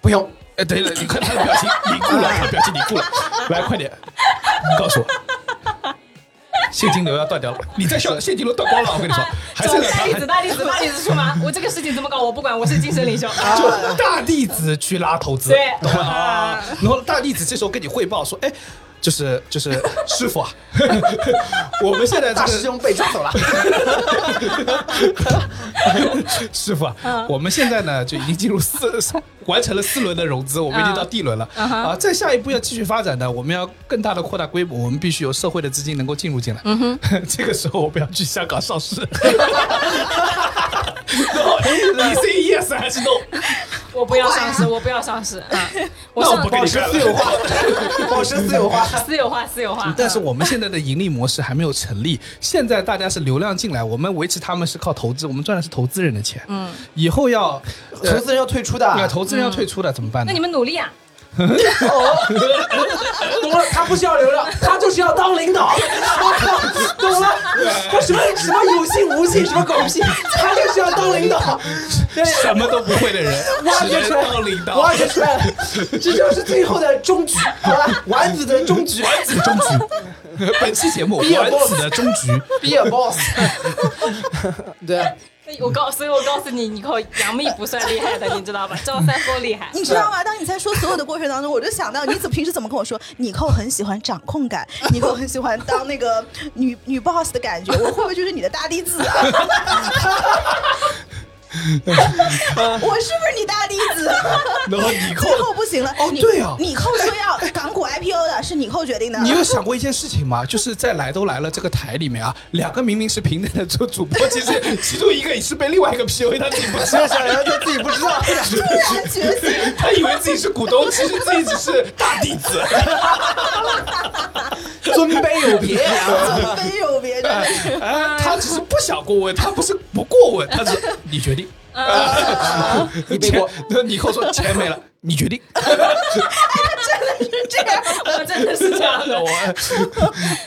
不用。哎，对了，你看他的表情凝固了，他表情凝固了，来快点，你告诉我。现金流要断掉了，你在笑，现金流断光了。我跟你说，还是大弟子，大弟子，大弟子出吗，我这个事情怎么搞我不管，我是精神领袖。就大弟子去拉投资，对懂了啊？然后大弟子这时候跟你汇报说，哎。就是就是 师傅啊，我们现在这个大师兄被抓走了，师傅啊，我们现在呢就已经进入四完成了四轮的融资，我们已经到 D 轮了啊。再下一步要继续发展呢，我们要更大的扩大规模，我们必须有社会的资金能够进入进来。这个时候我们要去香港上市。你 say yes 还是 no？我不要上市，我不要上市啊！我上那我不跟你干了。私有化，保持私有化。私有化，私有化。但是我们现在的盈利模式还没有成立，现在大家是流量进来，我们维持他们是靠投资，我们赚的是投资人的钱。嗯，以后要投资人要退出的，对投资人要退出的怎么办呢那你？们努力啊！懂了，他不需要流量，他就是要当领导。我靠，懂了，他什么什么有信无信，什么狗屁，他就是要当领导。对，什么都不会的人，挖掘出来当领导。挖掘出来了，这就是最后的终局，好吧？丸子的终局，丸子终局。本期节目 丸子的终局。be a boss。对，我告，所以我告诉你，你靠杨幂不算厉害的，你知道吧？赵三丰厉害。你知道吗？当你在说所有的过程当中，我就想到你怎平时怎么跟我说，你寇很喜欢掌控感，你寇很喜欢当那个女女 boss 的感觉，我会不会就是你的大弟子啊？我是不是你大弟子？然后你扣最后不行了。哦对啊你扣说要港股 IPO 的，是你扣决定的。你有想过一件事情吗？就是在来都来了这个台里面啊，两个明明是平等的做主播，其实其中一个也是被另外一个 PUA，他自己不知道，想他自己不知道。突然觉醒，他以为自己是股东，其实自己只是大弟子。尊卑有别啊！尊卑有别，他只是不想过问，他不是不过问，他是你决定。你背锅，那，你跟我说钱没了，你决定。这样，我真的是这样的。我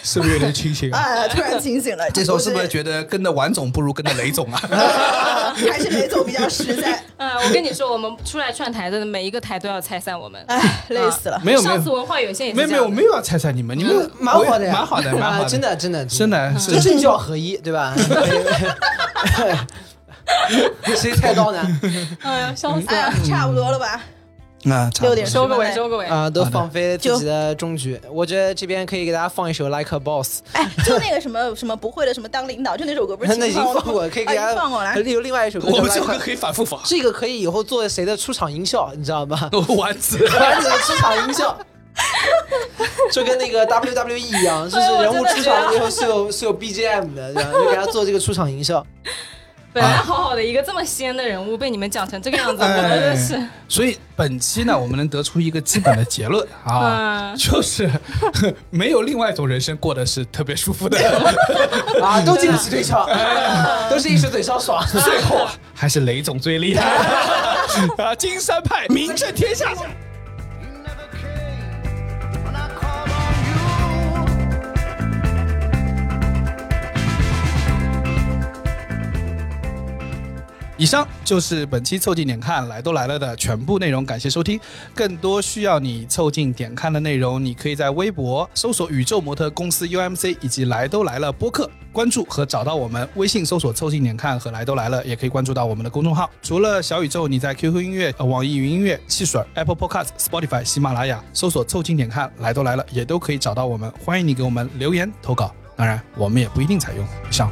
是不是有点清醒啊？哎，突然清醒了。这时候是不是得觉得跟着王总不如跟着雷总啊？还是雷总比较实在？嗯，我跟你说，我们出来串台的每一个台都要拆散我们。哎，累死了。没有没有上次文化有限也是没有没有，没有要拆散你们，你们蛮好的呀，蛮好的，蛮好啊的，真的真的真的是这政教合一，对吧？谁菜刀呢？哎呀，笑死哎呀了！，差不多了吧？那，差不多六点收个尾，收个尾。啊，都放飞自己的终局。我觉得这边可以给大家放一首《Like a Boss》，哎，就那个什么什么不会的什么当领导，就那首歌不是 那已经放放过了，可以给啊大家放过来。有另外一首歌我们这首歌可以反复放。这个可以以后做谁的出场音效，你知道吗？丸子，丸子的出场音效，就跟那个 WWE 一样，就是人物出场以后是有是有 BGM 的，这样就给他做这个出场音效。本来好好的一个这么仙的人物，被你们讲成这个样子，我真的是。所以本期呢，我们能得出一个基本的结论啊，嗯就是没有另外一种人生过得是特别舒服的，啊，都经得起推敲，都是一时嘴上爽。最后啊，还是雷总最厉害 啊！金山派名震天下。以上就是本期凑近点看来都来了的全部内容，感谢收听。更多需要你凑近点看的内容，你可以在微博搜索“宇宙模特公司 UMC” 以及“来都来了”播客关注和找到我们。微信搜索“凑近点看”和“来都来了”，也可以关注到我们的公众号。除了小宇宙，你在 QQ 音乐、网易云音乐、汽水、Apple Podcast、Spotify、喜马拉雅搜索“凑近点看来都来了”，也都可以找到我们。欢迎你给我们留言投稿，当然我们也不一定采用。以上。